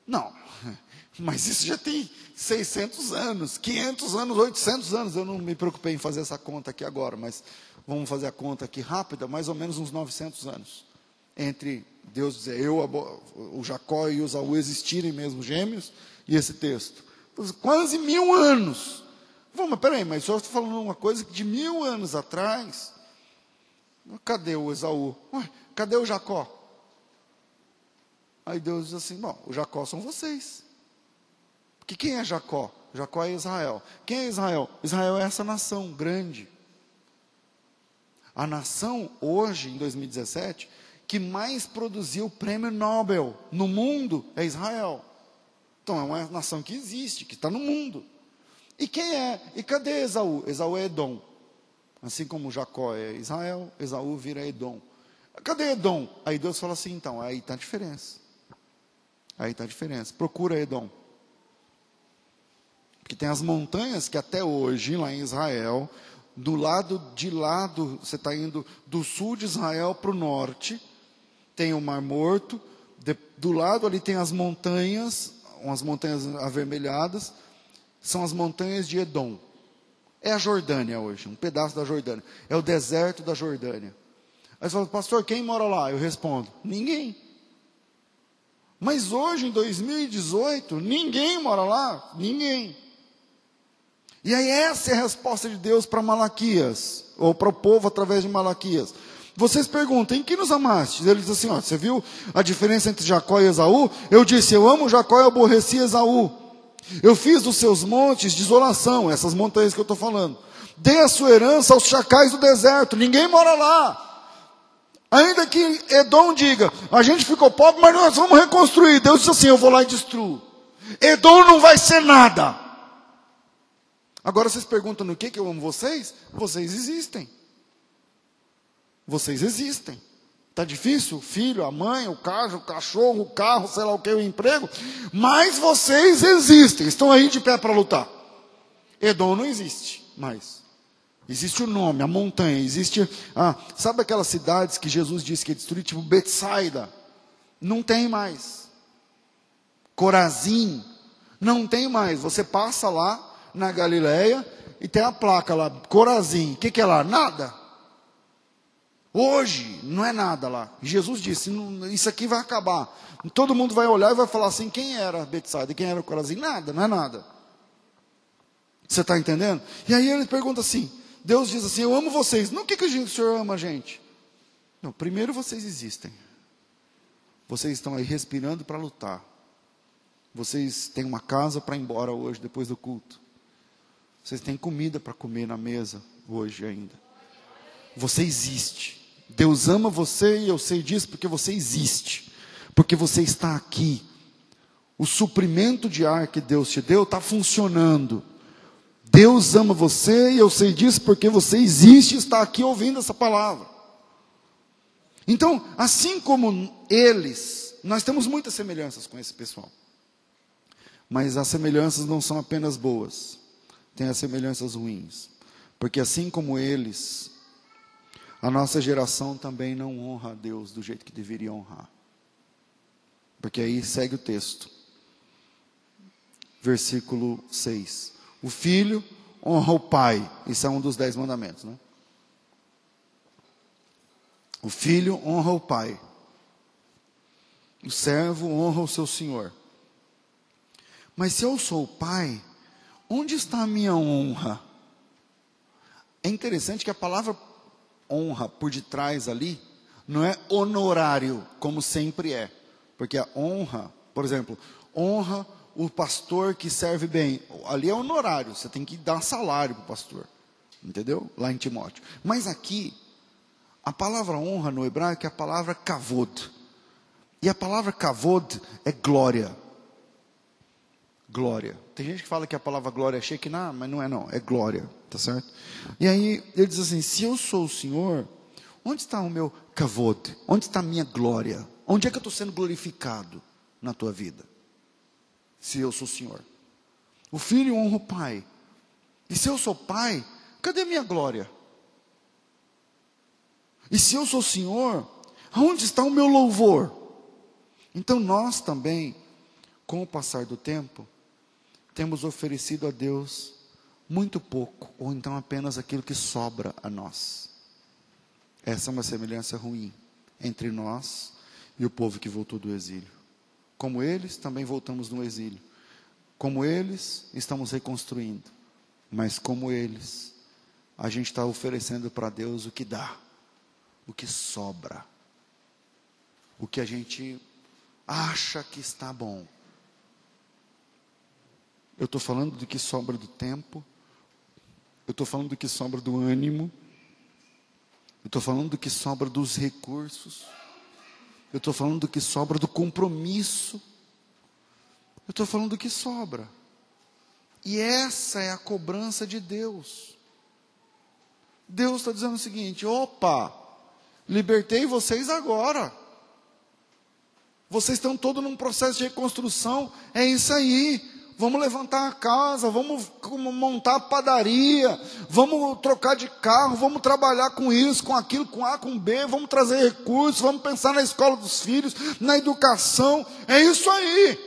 Não, mas isso já tem 600 anos, 500 anos, 800 anos. Eu não me preocupei em fazer essa conta aqui agora, mas vamos fazer a conta aqui rápida, mais ou menos uns 900 anos. Entre Deus dizer, eu, o Jacó e o Esaú existirem mesmo gêmeos, e esse texto. Quase mil anos. Vamos, peraí, mas o senhor está falando uma coisa de mil anos atrás, cadê o Esaú? Cadê o Jacó? Aí Deus diz assim: bom, o Jacó são vocês. Porque quem é Jacó? Jacó é Israel. Quem é Israel? Israel é essa nação grande. A nação, hoje, em 2017, que mais produziu prêmio Nobel no mundo é Israel. Então é uma nação que existe, que está no mundo. E quem é? E cadê Esaú? Esaú é Edom. Assim como Jacó é Israel, Esaú vira Edom. Cadê Edom? Aí Deus fala assim, então, aí está a diferença. Aí está a diferença. Procura Edom. Porque tem as montanhas que até hoje, lá em Israel, do lado de lá, do, você está indo do sul de Israel para o norte, tem o Mar Morto, de, do lado ali tem as montanhas, umas montanhas avermelhadas, são as montanhas de Edom. É a Jordânia hoje, um pedaço da Jordânia. É o deserto da Jordânia. Aí você fala, pastor, quem mora lá? Eu respondo, ninguém. Mas hoje, em 2018, ninguém mora lá, ninguém. E aí, essa é a resposta de Deus para Malaquias, ou para o povo através de Malaquias. Vocês perguntam, em que nos amaste? Ele diz assim: ó, você viu a diferença entre Jacó e Esaú? Eu disse, eu amo Jacó e aborreci Esaú. Eu fiz dos seus montes desolação, essas montanhas que eu estou falando. Dei a sua herança aos chacais do deserto, ninguém mora lá. Ainda que Edom diga, a gente ficou pobre, mas nós vamos reconstruir. Deus disse assim: eu vou lá e destruo. Edom não vai ser nada. Agora vocês perguntam no que, que eu amo vocês? Vocês existem. Vocês existem. Está difícil? O filho, a mãe, o carro, o cachorro, o carro, sei lá o que, o emprego. Mas vocês existem. Estão aí de pé para lutar. Edom não existe mais. Existe o nome, a montanha. Existe. Ah, sabe aquelas cidades que Jesus disse que ia destruir, tipo Betsaida? Não tem mais. Corazim? Não tem mais. Você passa lá na Galileia e tem a placa lá, Corazim. O que, que é lá? Nada. Hoje não é nada lá. Jesus disse: Isso aqui vai acabar. Todo mundo vai olhar e vai falar assim: quem era Betsaida? Quem era o Corazim? Nada, não é nada. Você está entendendo? E aí ele pergunta assim: Deus diz assim: Eu amo vocês. Não que, que o Senhor ama a gente? Não, primeiro vocês existem. Vocês estão aí respirando para lutar. Vocês têm uma casa para ir embora hoje, depois do culto. Vocês têm comida para comer na mesa hoje ainda. Você existe. Deus ama você e eu sei disso porque você existe. Porque você está aqui. O suprimento de ar que Deus te deu está funcionando. Deus ama você e eu sei disso porque você existe e está aqui ouvindo essa palavra. Então, assim como eles, nós temos muitas semelhanças com esse pessoal. Mas as semelhanças não são apenas boas, tem as semelhanças ruins. Porque assim como eles, a nossa geração também não honra a Deus do jeito que deveria honrar. Porque aí segue o texto. Versículo 6. O filho honra o pai. Isso é um dos dez mandamentos, né? O filho honra o pai. O servo honra o seu senhor. Mas se eu sou o pai, onde está a minha honra? É interessante que a palavra honra por detrás ali não é honorário, como sempre é. Porque a honra, por exemplo, honra o pastor que serve bem. Ali é honorário, você tem que dar salário para o pastor. Entendeu? Lá em Timóteo. Mas aqui, a palavra honra no hebraico é a palavra kavod. E a palavra kavod é glória. Glória. Tem gente que fala que a palavra glória é Shekinah, mas não é não, é glória, tá certo? E aí ele diz assim: se eu sou o Senhor, onde está o meu kavod? Onde está a minha glória? Onde é que eu estou sendo glorificado na tua vida? Se eu sou o Senhor. O filho honra o pai. E se eu sou pai, cadê a minha glória? E se eu sou o Senhor, aonde está o meu louvor? Então nós também, com o passar do tempo, temos oferecido a Deus muito pouco, ou então apenas aquilo que sobra a nós. Essa é uma semelhança ruim entre nós e o povo que voltou do exílio. Como eles, também voltamos no exílio. Como eles, estamos reconstruindo. Mas como eles, a gente está oferecendo para Deus o que dá, o que sobra, o que a gente acha que está bom. Eu estou falando do que sobra do tempo. Eu estou falando do que sobra do ânimo. Eu estou falando do que sobra dos recursos. Eu estou falando do que sobra do compromisso. Eu estou falando do que sobra. E essa é a cobrança de Deus. Deus está dizendo o seguinte: opa, libertei vocês agora. Vocês estão todos num processo de reconstrução. É isso aí vamos levantar a casa, vamos montar a padaria, vamos trocar de carro, vamos trabalhar com isso, com aquilo, com A, com B, vamos trazer recursos, vamos pensar na escola dos filhos, na educação, é isso aí.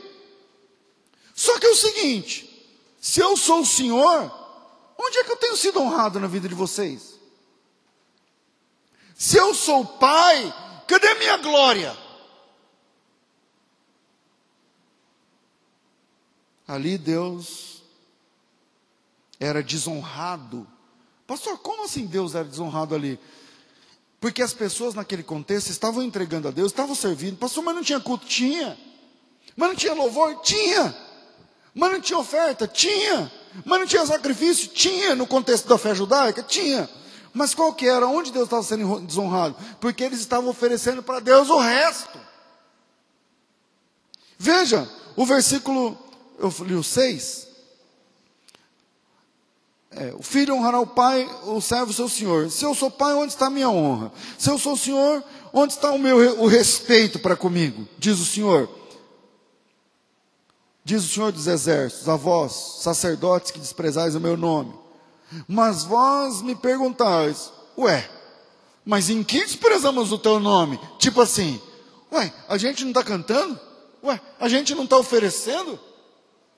Só que é o seguinte: se eu sou o Senhor, onde é que eu tenho sido honrado na vida de vocês? Se eu sou o Pai, cadê minha glória? Ali Deus era desonrado. Pastor, como assim Deus era desonrado ali? Porque as pessoas naquele contexto estavam entregando a Deus, estavam servindo. Pastor, mas não tinha culto? Tinha. Mas não tinha louvor? Tinha. Mas não tinha oferta? Tinha. Mas não tinha sacrifício? Tinha. No contexto da fé judaica? Tinha. Mas qual que era? Onde Deus estava sendo desonrado? Porque eles estavam oferecendo para Deus o resto. Veja, o versículo eu li o 6. É, o filho honrará o pai, o servo o seu senhor. Se eu sou pai, onde está a minha honra? Se eu sou senhor, onde está o meu o respeito para comigo? Diz o Senhor. Diz o Senhor dos exércitos, a vós, sacerdotes que desprezais o meu nome. Mas vós me perguntais, ué, mas em que desprezamos o teu nome? Tipo assim, ué, a gente não está cantando? Ué, a gente não está oferecendo?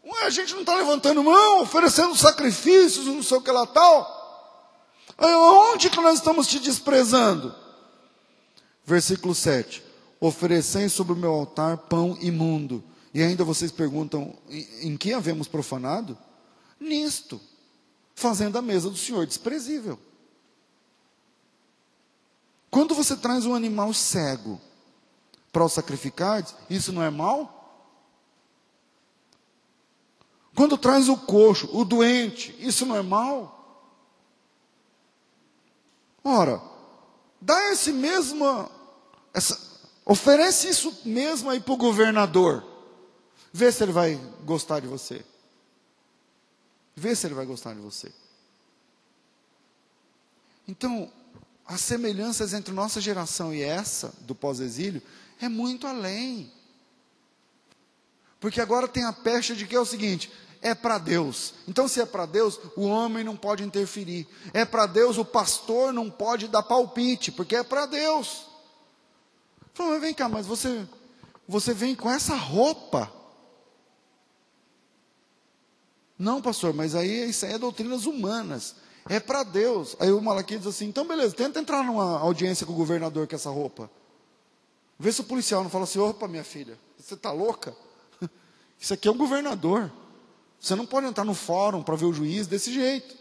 Ué, a gente não está levantando mão, oferecendo sacrifícios, não sei o que lá tal. Onde que nós estamos te desprezando? Versículo 7. Oferecei sobre o meu altar pão imundo. E ainda vocês perguntam: em que havemos profanado? Nisto, fazendo a mesa do Senhor desprezível. Quando você traz um animal cego para o sacrificar, isso não é mal? Quando traz o coxo, o doente, isso não é mal? Ora, dá esse mesmo, essa, oferece isso mesmo aí para o governador. Vê se ele vai gostar de você. Vê se ele vai gostar de você. Então, as semelhanças entre nossa geração e essa do pós-exílio é muito além. Porque agora tem a pecha de que é o seguinte: é para Deus. Então, se é para Deus, o homem não pode interferir. É para Deus, o pastor não pode dar palpite, porque é para Deus. Falei, mas vem cá, mas você, você vem com essa roupa. Não, pastor, mas aí isso aí é doutrinas humanas. É para Deus. Aí o Malaquias diz assim: então beleza, tenta entrar numa audiência com o governador com essa roupa. Vê se o policial não fala assim: opa, minha filha, você está louca? Isso aqui é um governador. Você não pode entrar no fórum para ver o juiz desse jeito.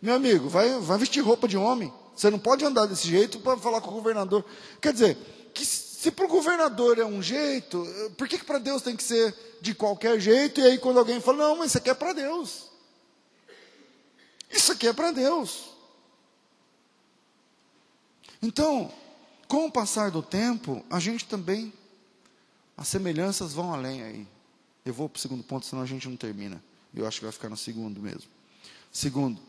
Meu amigo, vai, vai vestir roupa de homem. Você não pode andar desse jeito para falar com o governador. Quer dizer, que se para o governador é um jeito, por que, que para Deus tem que ser de qualquer jeito? E aí quando alguém fala, não, mas isso aqui é para Deus. Isso aqui é para Deus. Então, com o passar do tempo, a gente também, as semelhanças vão além aí. Eu vou para o segundo ponto, senão a gente não termina. Eu acho que vai ficar no segundo mesmo. Segundo,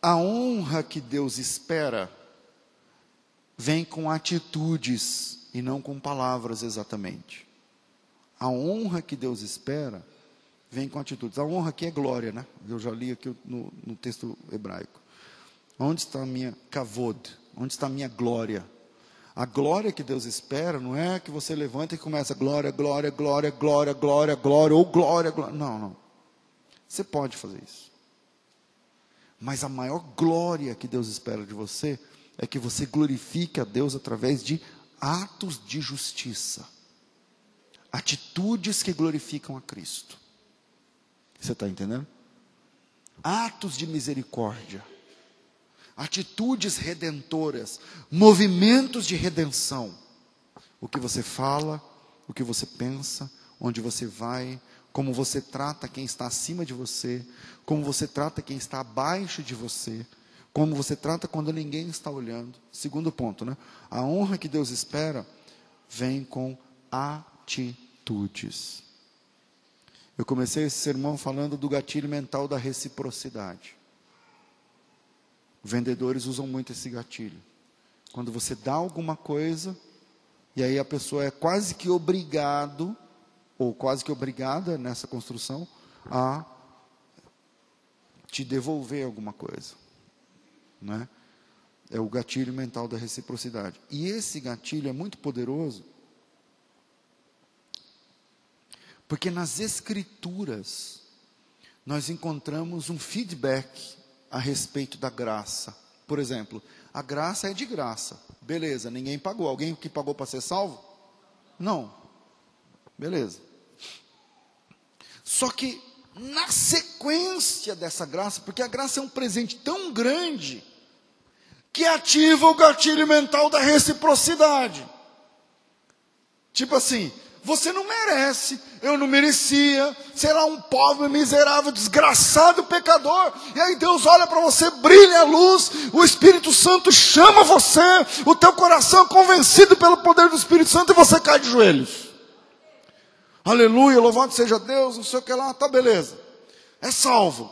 a honra que Deus espera vem com atitudes e não com palavras exatamente. A honra que Deus espera vem com atitudes. A honra aqui é glória, né? Eu já li aqui no, no texto hebraico. Onde está a minha kavod? Onde está a minha glória? A glória que Deus espera não é que você levanta e começa glória, glória, glória, glória, glória, glória, ou glória, glória. Não, não. Você pode fazer isso. Mas a maior glória que Deus espera de você é que você glorifique a Deus através de atos de justiça. Atitudes que glorificam a Cristo. Você está entendendo? Atos de misericórdia atitudes redentoras, movimentos de redenção. O que você fala, o que você pensa, onde você vai, como você trata quem está acima de você, como você trata quem está abaixo de você, como você trata quando ninguém está olhando. Segundo ponto, né? A honra que Deus espera vem com atitudes. Eu comecei esse sermão falando do gatilho mental da reciprocidade. Vendedores usam muito esse gatilho. Quando você dá alguma coisa, e aí a pessoa é quase que obrigado, ou quase que obrigada nessa construção, a te devolver alguma coisa. Né? É o gatilho mental da reciprocidade. E esse gatilho é muito poderoso, porque nas Escrituras nós encontramos um feedback a respeito da graça. Por exemplo, a graça é de graça. Beleza, ninguém pagou. Alguém que pagou para ser salvo? Não. Beleza. Só que na sequência dessa graça, porque a graça é um presente tão grande que ativa o gatilho mental da reciprocidade. Tipo assim, você não merece, eu não merecia, será um pobre, miserável, desgraçado pecador. E aí Deus olha para você, brilha a luz, o Espírito Santo chama você, o teu coração é convencido pelo poder do Espírito Santo e você cai de joelhos. Aleluia, louvado seja Deus, não sei o que lá, tá beleza. É salvo.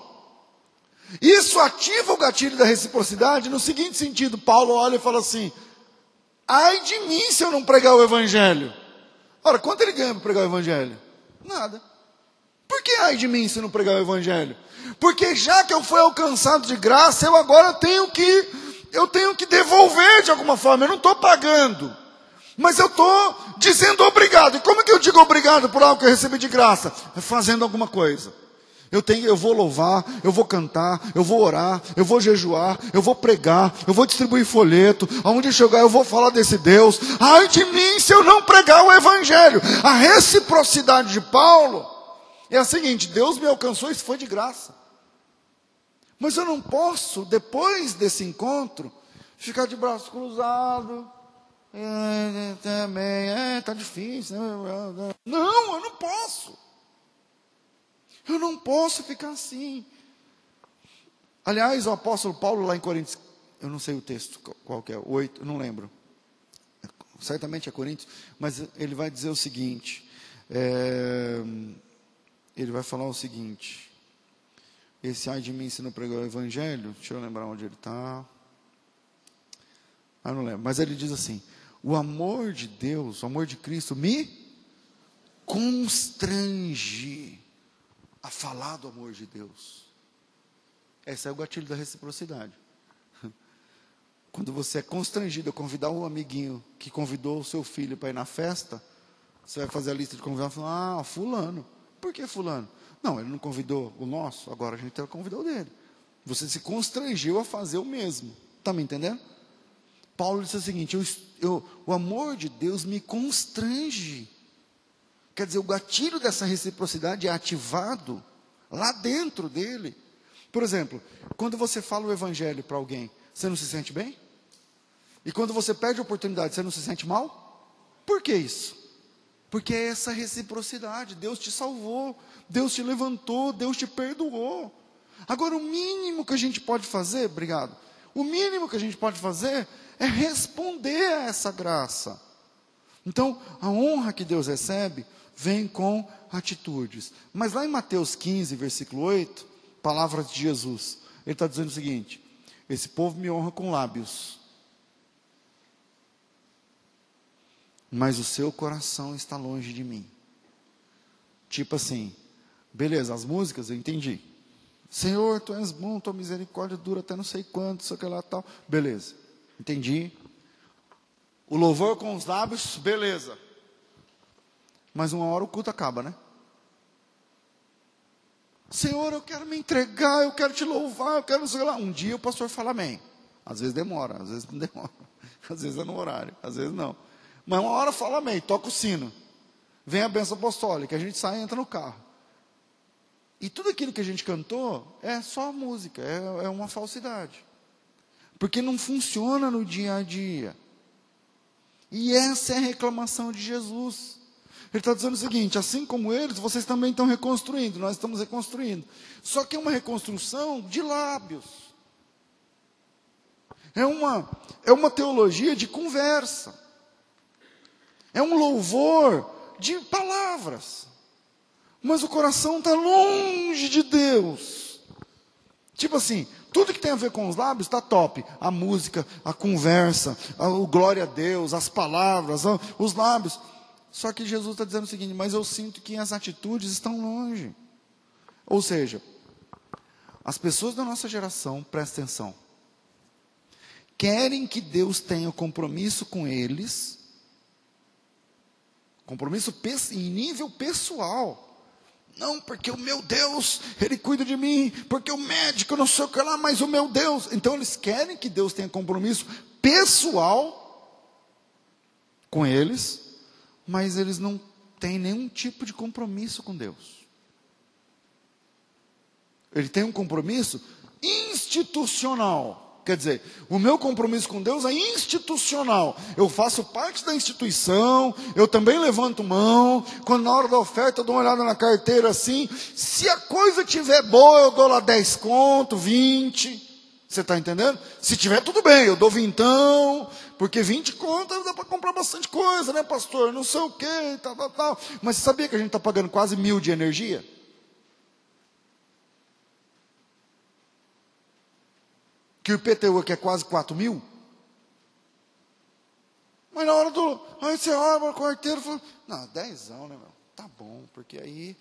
Isso ativa o gatilho da reciprocidade no seguinte sentido: Paulo olha e fala assim: ai de mim se eu não pregar o Evangelho. Ora, quanto ele ganha para pregar o Evangelho? Nada. Por que ai de mim se não pregar o Evangelho? Porque já que eu fui alcançado de graça, eu agora tenho que, eu tenho que devolver de alguma forma, eu não estou pagando. Mas eu estou dizendo obrigado. E como é que eu digo obrigado por algo que eu recebi de graça? É fazendo alguma coisa. Eu tenho, eu vou louvar, eu vou cantar, eu vou orar, eu vou jejuar, eu vou pregar, eu vou distribuir folheto. Aonde chegar eu vou falar desse Deus. Ai de mim se eu não pregar o evangelho. A reciprocidade de Paulo é a seguinte: Deus me alcançou, isso foi de graça. Mas eu não posso, depois desse encontro, ficar de braço cruzado. É, também, é, tá difícil. Né? Não, eu não posso. Eu não posso ficar assim. Aliás, o apóstolo Paulo lá em Coríntios, eu não sei o texto qual que é, oito, não lembro. Certamente é Coríntios, mas ele vai dizer o seguinte. É, ele vai falar o seguinte. Esse ai de mim se não pregar o evangelho, deixa eu lembrar onde ele está. Ah, não lembro. Mas ele diz assim: o amor de Deus, o amor de Cristo me constrange a falar do amor de Deus. Esse é o gatilho da reciprocidade. Quando você é constrangido a convidar um amiguinho que convidou o seu filho para ir na festa, você vai fazer a lista de convidados e falar, ah, fulano. Por que fulano? Não, ele não convidou o nosso, agora a gente convidar o dele. Você se constrangiu a fazer o mesmo. Está me entendendo? Paulo disse o seguinte: eu, eu, o amor de Deus me constrange. Quer dizer, o gatilho dessa reciprocidade é ativado lá dentro dele. Por exemplo, quando você fala o evangelho para alguém, você não se sente bem? E quando você perde a oportunidade, você não se sente mal? Por que isso? Porque é essa reciprocidade. Deus te salvou, Deus te levantou, Deus te perdoou. Agora, o mínimo que a gente pode fazer, obrigado, o mínimo que a gente pode fazer é responder a essa graça. Então, a honra que Deus recebe vem com atitudes. Mas lá em Mateus 15, versículo 8, palavras de Jesus, ele está dizendo o seguinte: Esse povo me honra com lábios, mas o seu coração está longe de mim. Tipo assim, beleza, as músicas eu entendi. Senhor, tu és bom, tua misericórdia dura até não sei quanto, sei que lá tal. Beleza, entendi. O louvor com os lábios, beleza. Mas uma hora o culto acaba, né? Senhor, eu quero me entregar, eu quero te louvar, eu quero sei lá. Um dia o pastor fala amém. Às vezes demora, às vezes não demora. Às vezes é no horário, às vezes não. Mas uma hora fala amém, toca o sino. Vem a benção apostólica, a gente sai e entra no carro. E tudo aquilo que a gente cantou é só música, é, é uma falsidade. Porque não funciona no dia a dia. E essa é a reclamação de Jesus. Ele está dizendo o seguinte: assim como eles, vocês também estão reconstruindo, nós estamos reconstruindo. Só que é uma reconstrução de lábios. É uma, é uma teologia de conversa. É um louvor de palavras. Mas o coração está longe de Deus. Tipo assim, tudo que tem a ver com os lábios está top. A música, a conversa, a, o glória a Deus, as palavras, a, os lábios. Só que Jesus está dizendo o seguinte: mas eu sinto que as atitudes estão longe. Ou seja, as pessoas da nossa geração, presta atenção, querem que Deus tenha compromisso com eles, Compromisso em nível pessoal. Não, porque o meu Deus, Ele cuida de mim, porque o médico não sei o que lá, mas o meu Deus. Então eles querem que Deus tenha compromisso pessoal com eles, mas eles não têm nenhum tipo de compromisso com Deus. Ele tem um compromisso institucional. Quer dizer, o meu compromisso com Deus é institucional. Eu faço parte da instituição, eu também levanto mão. Quando na hora da oferta eu dou uma olhada na carteira assim. Se a coisa tiver boa, eu dou lá 10 conto, 20. Você está entendendo? Se tiver tudo bem, eu dou vintão, porque 20 conto dá para comprar bastante coisa, né, pastor? Não sei o que, tal, tal, tal. Mas você sabia que a gente está pagando quase mil de energia? que o IPTU aqui é quase 4 mil. Mas na hora do. Aí você olha o carteiro e fala: Não, 10 né, meu? Tá bom, porque aí.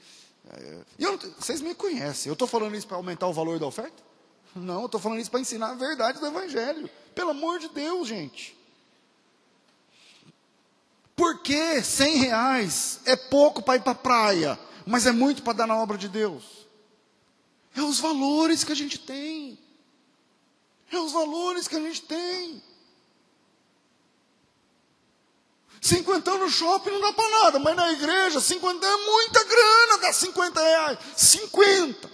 É, eu, vocês me conhecem. Eu estou falando isso para aumentar o valor da oferta? Não, eu estou falando isso para ensinar a verdade do Evangelho. Pelo amor de Deus, gente. Porque 100 reais é pouco para ir para a praia, mas é muito para dar na obra de Deus. É os valores que a gente tem. É os valores que a gente tem. Cinquentão no shopping não dá para nada, mas na igreja, cinquentão é muita grana, dá 50 reais. 50.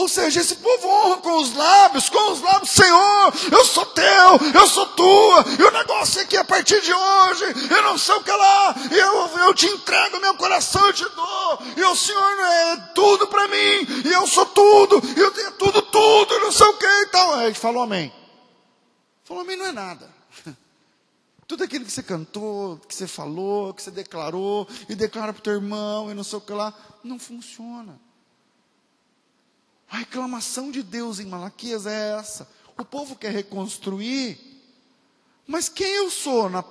Ou seja, esse povo honra com os lábios, com os lábios, Senhor, eu sou teu, eu sou tua, e o negócio é que a partir de hoje, eu não sei o que lá, eu, eu te entrego meu coração, eu te dou, e o Senhor é tudo para mim, e eu sou tudo, e eu tenho tudo, tudo, e não sei o que, então, aí ele falou amém. Falou amém não é nada. Tudo aquilo que você cantou, que você falou, que você declarou, e declara para o teu irmão, e não sei o que lá, não funciona. A reclamação de Deus em Malaquias é essa. O povo quer reconstruir, mas quem eu sou? Na,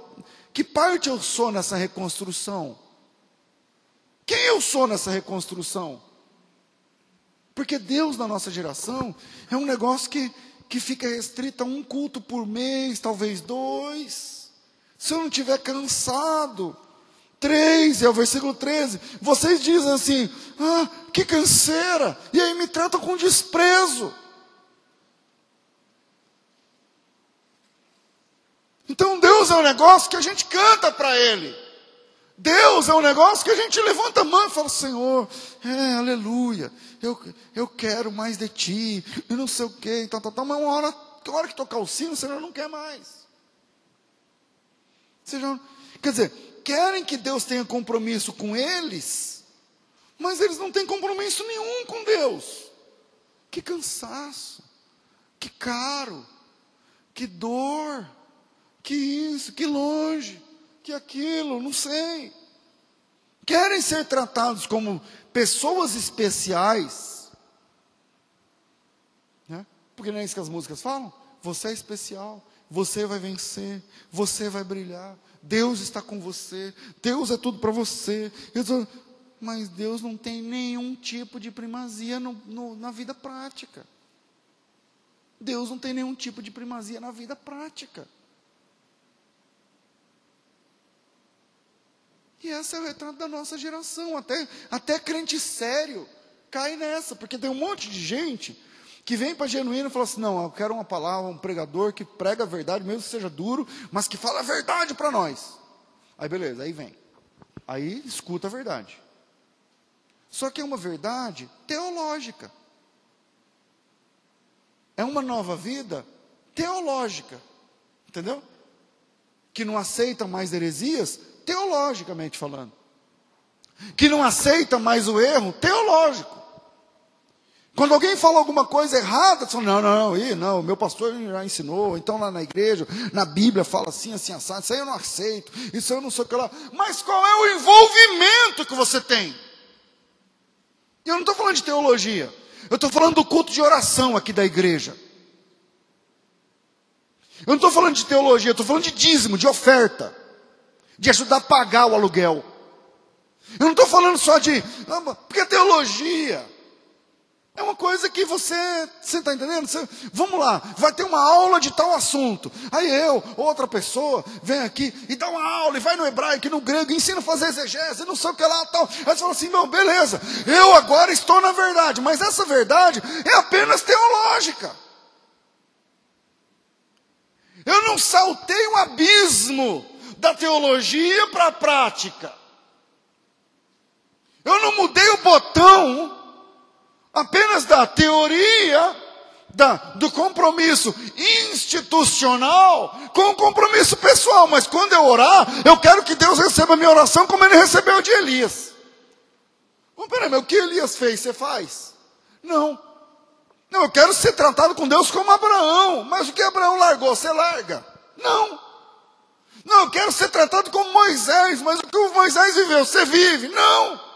que parte eu sou nessa reconstrução? Quem eu sou nessa reconstrução? Porque Deus na nossa geração é um negócio que, que fica restrito a um culto por mês, talvez dois. Se eu não estiver cansado, 3, é o versículo 13. Vocês dizem assim: ah, que canseira, e aí me tratam com desprezo. Então Deus é um negócio que a gente canta para Ele. Deus é um negócio que a gente levanta a mão e fala: Senhor, é, aleluia, eu, eu quero mais de Ti, e não sei o que, tal, tal, tal, mas uma hora, uma hora que tocar o sino, o Senhor não quer mais. Seja, quer dizer, querem que Deus tenha compromisso com eles, mas eles não têm compromisso nenhum com Deus. Que cansaço, que caro, que dor, que isso, que longe, que aquilo, não sei. Querem ser tratados como pessoas especiais, né? porque não é isso que as músicas falam? Você é especial, você vai vencer, você vai brilhar, Deus está com você, Deus é tudo para você. Mas Deus não tem nenhum tipo de primazia no, no, na vida prática. Deus não tem nenhum tipo de primazia na vida prática. E esse é o retrato da nossa geração. Até, até crente sério cai nessa, porque tem um monte de gente que vem para genuíno e fala assim: não, eu quero uma palavra, um pregador que prega a verdade, mesmo que seja duro, mas que fala a verdade para nós. Aí beleza, aí vem. Aí escuta a verdade. Só que é uma verdade teológica. É uma nova vida teológica. Entendeu? Que não aceita mais heresias, teologicamente falando. Que não aceita mais o erro, teológico. Quando alguém fala alguma coisa errada, você fala, não, não, não, não, meu pastor já ensinou, então lá na igreja, na Bíblia fala assim, assim, assado, isso aí eu não aceito, isso eu não sei o que lá. Mas qual é o envolvimento que você tem? Eu não estou falando de teologia, eu estou falando do culto de oração aqui da igreja. Eu não estou falando de teologia, eu estou falando de dízimo, de oferta, de ajudar a pagar o aluguel. Eu não estou falando só de, porque a teologia, é uma coisa que você, você está entendendo? Você, vamos lá, vai ter uma aula de tal assunto. Aí eu, outra pessoa, vem aqui e dá uma aula, e vai no hebraico no grego, ensina a fazer exegese, não sei o que lá, tal. Aí você fala assim, não, beleza, eu agora estou na verdade, mas essa verdade é apenas teológica. Eu não saltei um abismo da teologia para a prática. Eu não mudei o botão apenas da teoria da, do compromisso institucional com o compromisso pessoal. Mas quando eu orar, eu quero que Deus receba a minha oração como ele recebeu de Elias. Bom, peraí, mas o que Elias fez, você faz? Não. Não, eu quero ser tratado com Deus como Abraão. Mas o que Abraão largou, você larga? Não. Não, eu quero ser tratado como Moisés, mas o que o Moisés viveu, você vive? Não.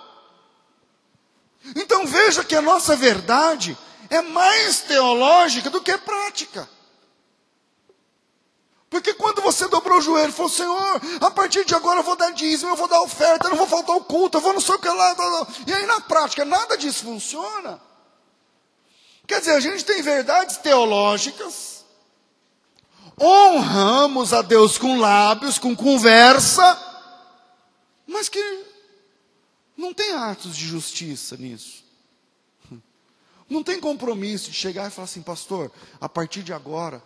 Então veja que a nossa verdade é mais teológica do que prática. Porque quando você dobrou o joelho e falou, Senhor, a partir de agora eu vou dar dízimo, eu vou dar oferta, eu não vou faltar o culto, eu vou não sei o que lá. E aí na prática nada disso funciona. Quer dizer, a gente tem verdades teológicas, honramos a Deus com lábios, com conversa, mas que não tem atos de justiça nisso. Não tem compromisso de chegar e falar assim, pastor, a partir de agora,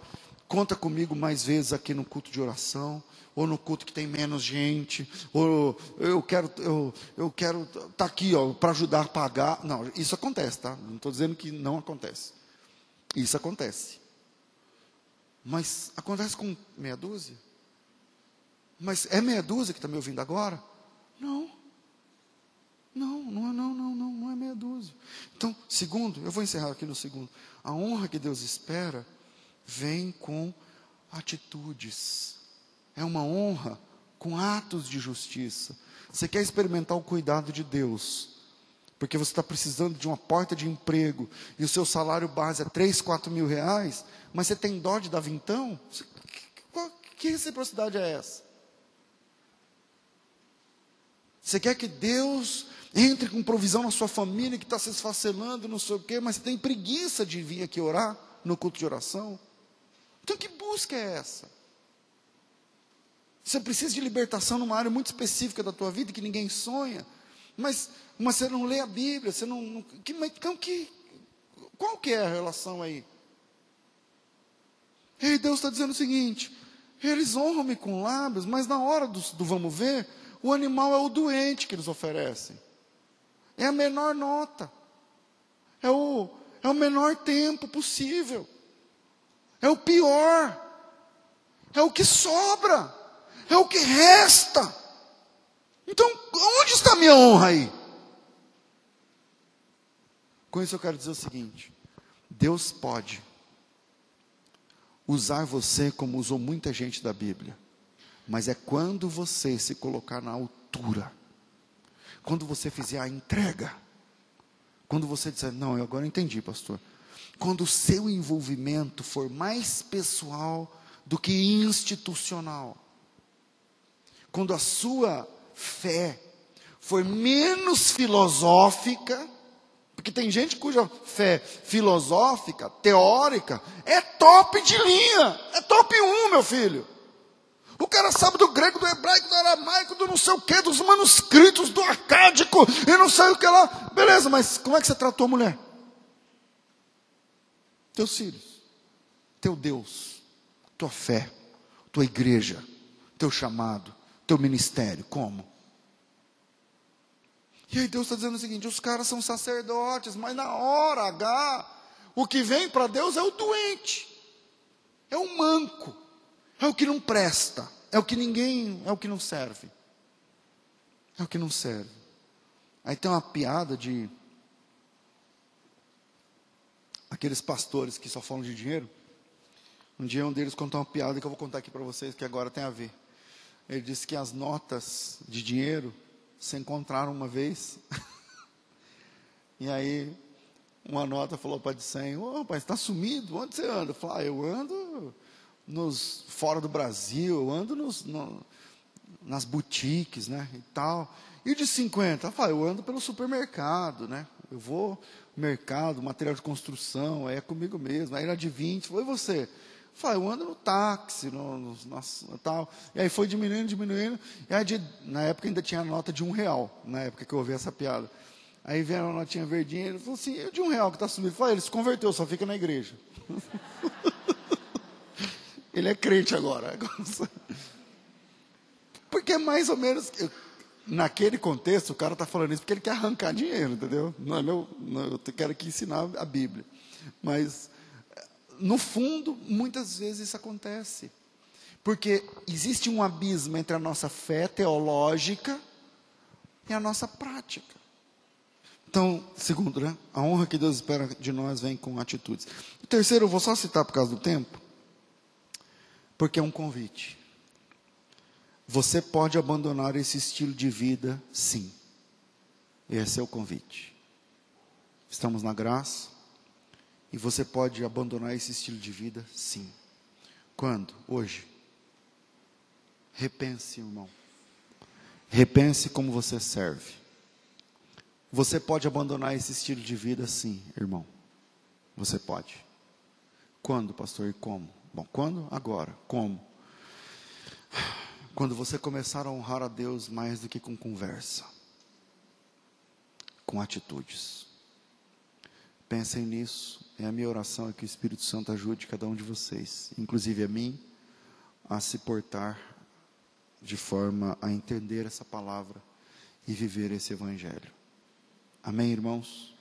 conta comigo mais vezes aqui no culto de oração, ou no culto que tem menos gente, ou eu quero eu, eu quero estar tá aqui para ajudar a pagar. Não, isso acontece, tá? Não estou dizendo que não acontece. Isso acontece. Mas acontece com meia dúzia? Mas é meia dúzia que está me ouvindo agora? Não. Não, não, não, não, não, não é meia dúzia. Então, segundo, eu vou encerrar aqui no segundo. A honra que Deus espera vem com atitudes. É uma honra com atos de justiça. Você quer experimentar o cuidado de Deus, porque você está precisando de uma porta de emprego e o seu salário base é 3, 4 mil reais, mas você tem dó de dar vintão? Que reciprocidade é essa? Você quer que Deus entre com provisão na sua família que está se esfacelando, não sei o quê, mas você tem preguiça de vir aqui orar no culto de oração? Então que busca é essa? Você precisa de libertação numa área muito específica da tua vida que ninguém sonha, mas, mas você não lê a Bíblia, você não. não que, então, que, qual que é a relação aí? E Deus está dizendo o seguinte: eles honram-me com lábios, mas na hora do, do vamos ver, o animal é o doente que eles oferecem. É a menor nota. É o, é o menor tempo possível. É o pior. É o que sobra. É o que resta. Então, onde está a minha honra aí? Com isso eu quero dizer o seguinte: Deus pode usar você como usou muita gente da Bíblia mas é quando você se colocar na altura, quando você fizer a entrega, quando você disser, não, eu agora entendi, pastor. Quando o seu envolvimento for mais pessoal do que institucional, quando a sua fé for menos filosófica, porque tem gente cuja fé filosófica, teórica, é top de linha, é top 1, meu filho. O cara sabe do grego, do hebraico, do aramaico, do não sei o que, dos manuscritos, do arcádico, e não sei o que lá. Beleza, mas como é que você tratou a mulher? Teus filhos, teu Deus, tua fé, tua igreja, teu chamado, teu ministério, como? E aí Deus está dizendo o seguinte: os caras são sacerdotes, mas na hora H, o que vem para Deus é o doente, é o manco é o que não presta, é o que ninguém, é o que não serve. É o que não serve. Aí tem uma piada de aqueles pastores que só falam de dinheiro. Um dia um deles contou uma piada que eu vou contar aqui para vocês, que agora tem a ver. Ele disse que as notas de dinheiro se encontraram uma vez. e aí uma nota falou para de 100, ô oh, rapaz, está sumido, onde você anda? Eu ah, eu ando nos fora do Brasil, eu ando nos, no, nas boutiques, né, e tal. E de 50, eu, eu ando pelo supermercado, né? Eu vou mercado, material de construção, é comigo mesmo. Aí era de 20, foi você. Eu eu ando no táxi, no, no, no, tal. E aí foi diminuindo, diminuindo. E aí de, na época ainda tinha nota de um real, na época que eu ouvi essa piada. Aí vieram a notinha verdinha, ele falou assim, e de um real que está subindo? Eu falei, ele se converteu, só fica na igreja. Ele é crente agora. Porque é mais ou menos. Naquele contexto, o cara está falando isso porque ele quer arrancar dinheiro, entendeu? Não é meu, não, eu quero aqui ensinar a Bíblia. Mas, no fundo, muitas vezes isso acontece. Porque existe um abismo entre a nossa fé teológica e a nossa prática. Então, segundo, né? A honra que Deus espera de nós vem com atitudes. O terceiro, eu vou só citar por causa do tempo. Porque é um convite. Você pode abandonar esse estilo de vida, sim. Esse é o convite. Estamos na graça. E você pode abandonar esse estilo de vida, sim. Quando? Hoje. Repense, irmão. Repense como você serve. Você pode abandonar esse estilo de vida, sim, irmão. Você pode. Quando, pastor, e como? Bom, quando? Agora. Como? Quando você começar a honrar a Deus mais do que com conversa, com atitudes. Pensem nisso. É a minha oração é que o Espírito Santo ajude cada um de vocês, inclusive a mim, a se portar de forma a entender essa palavra e viver esse evangelho. Amém, irmãos?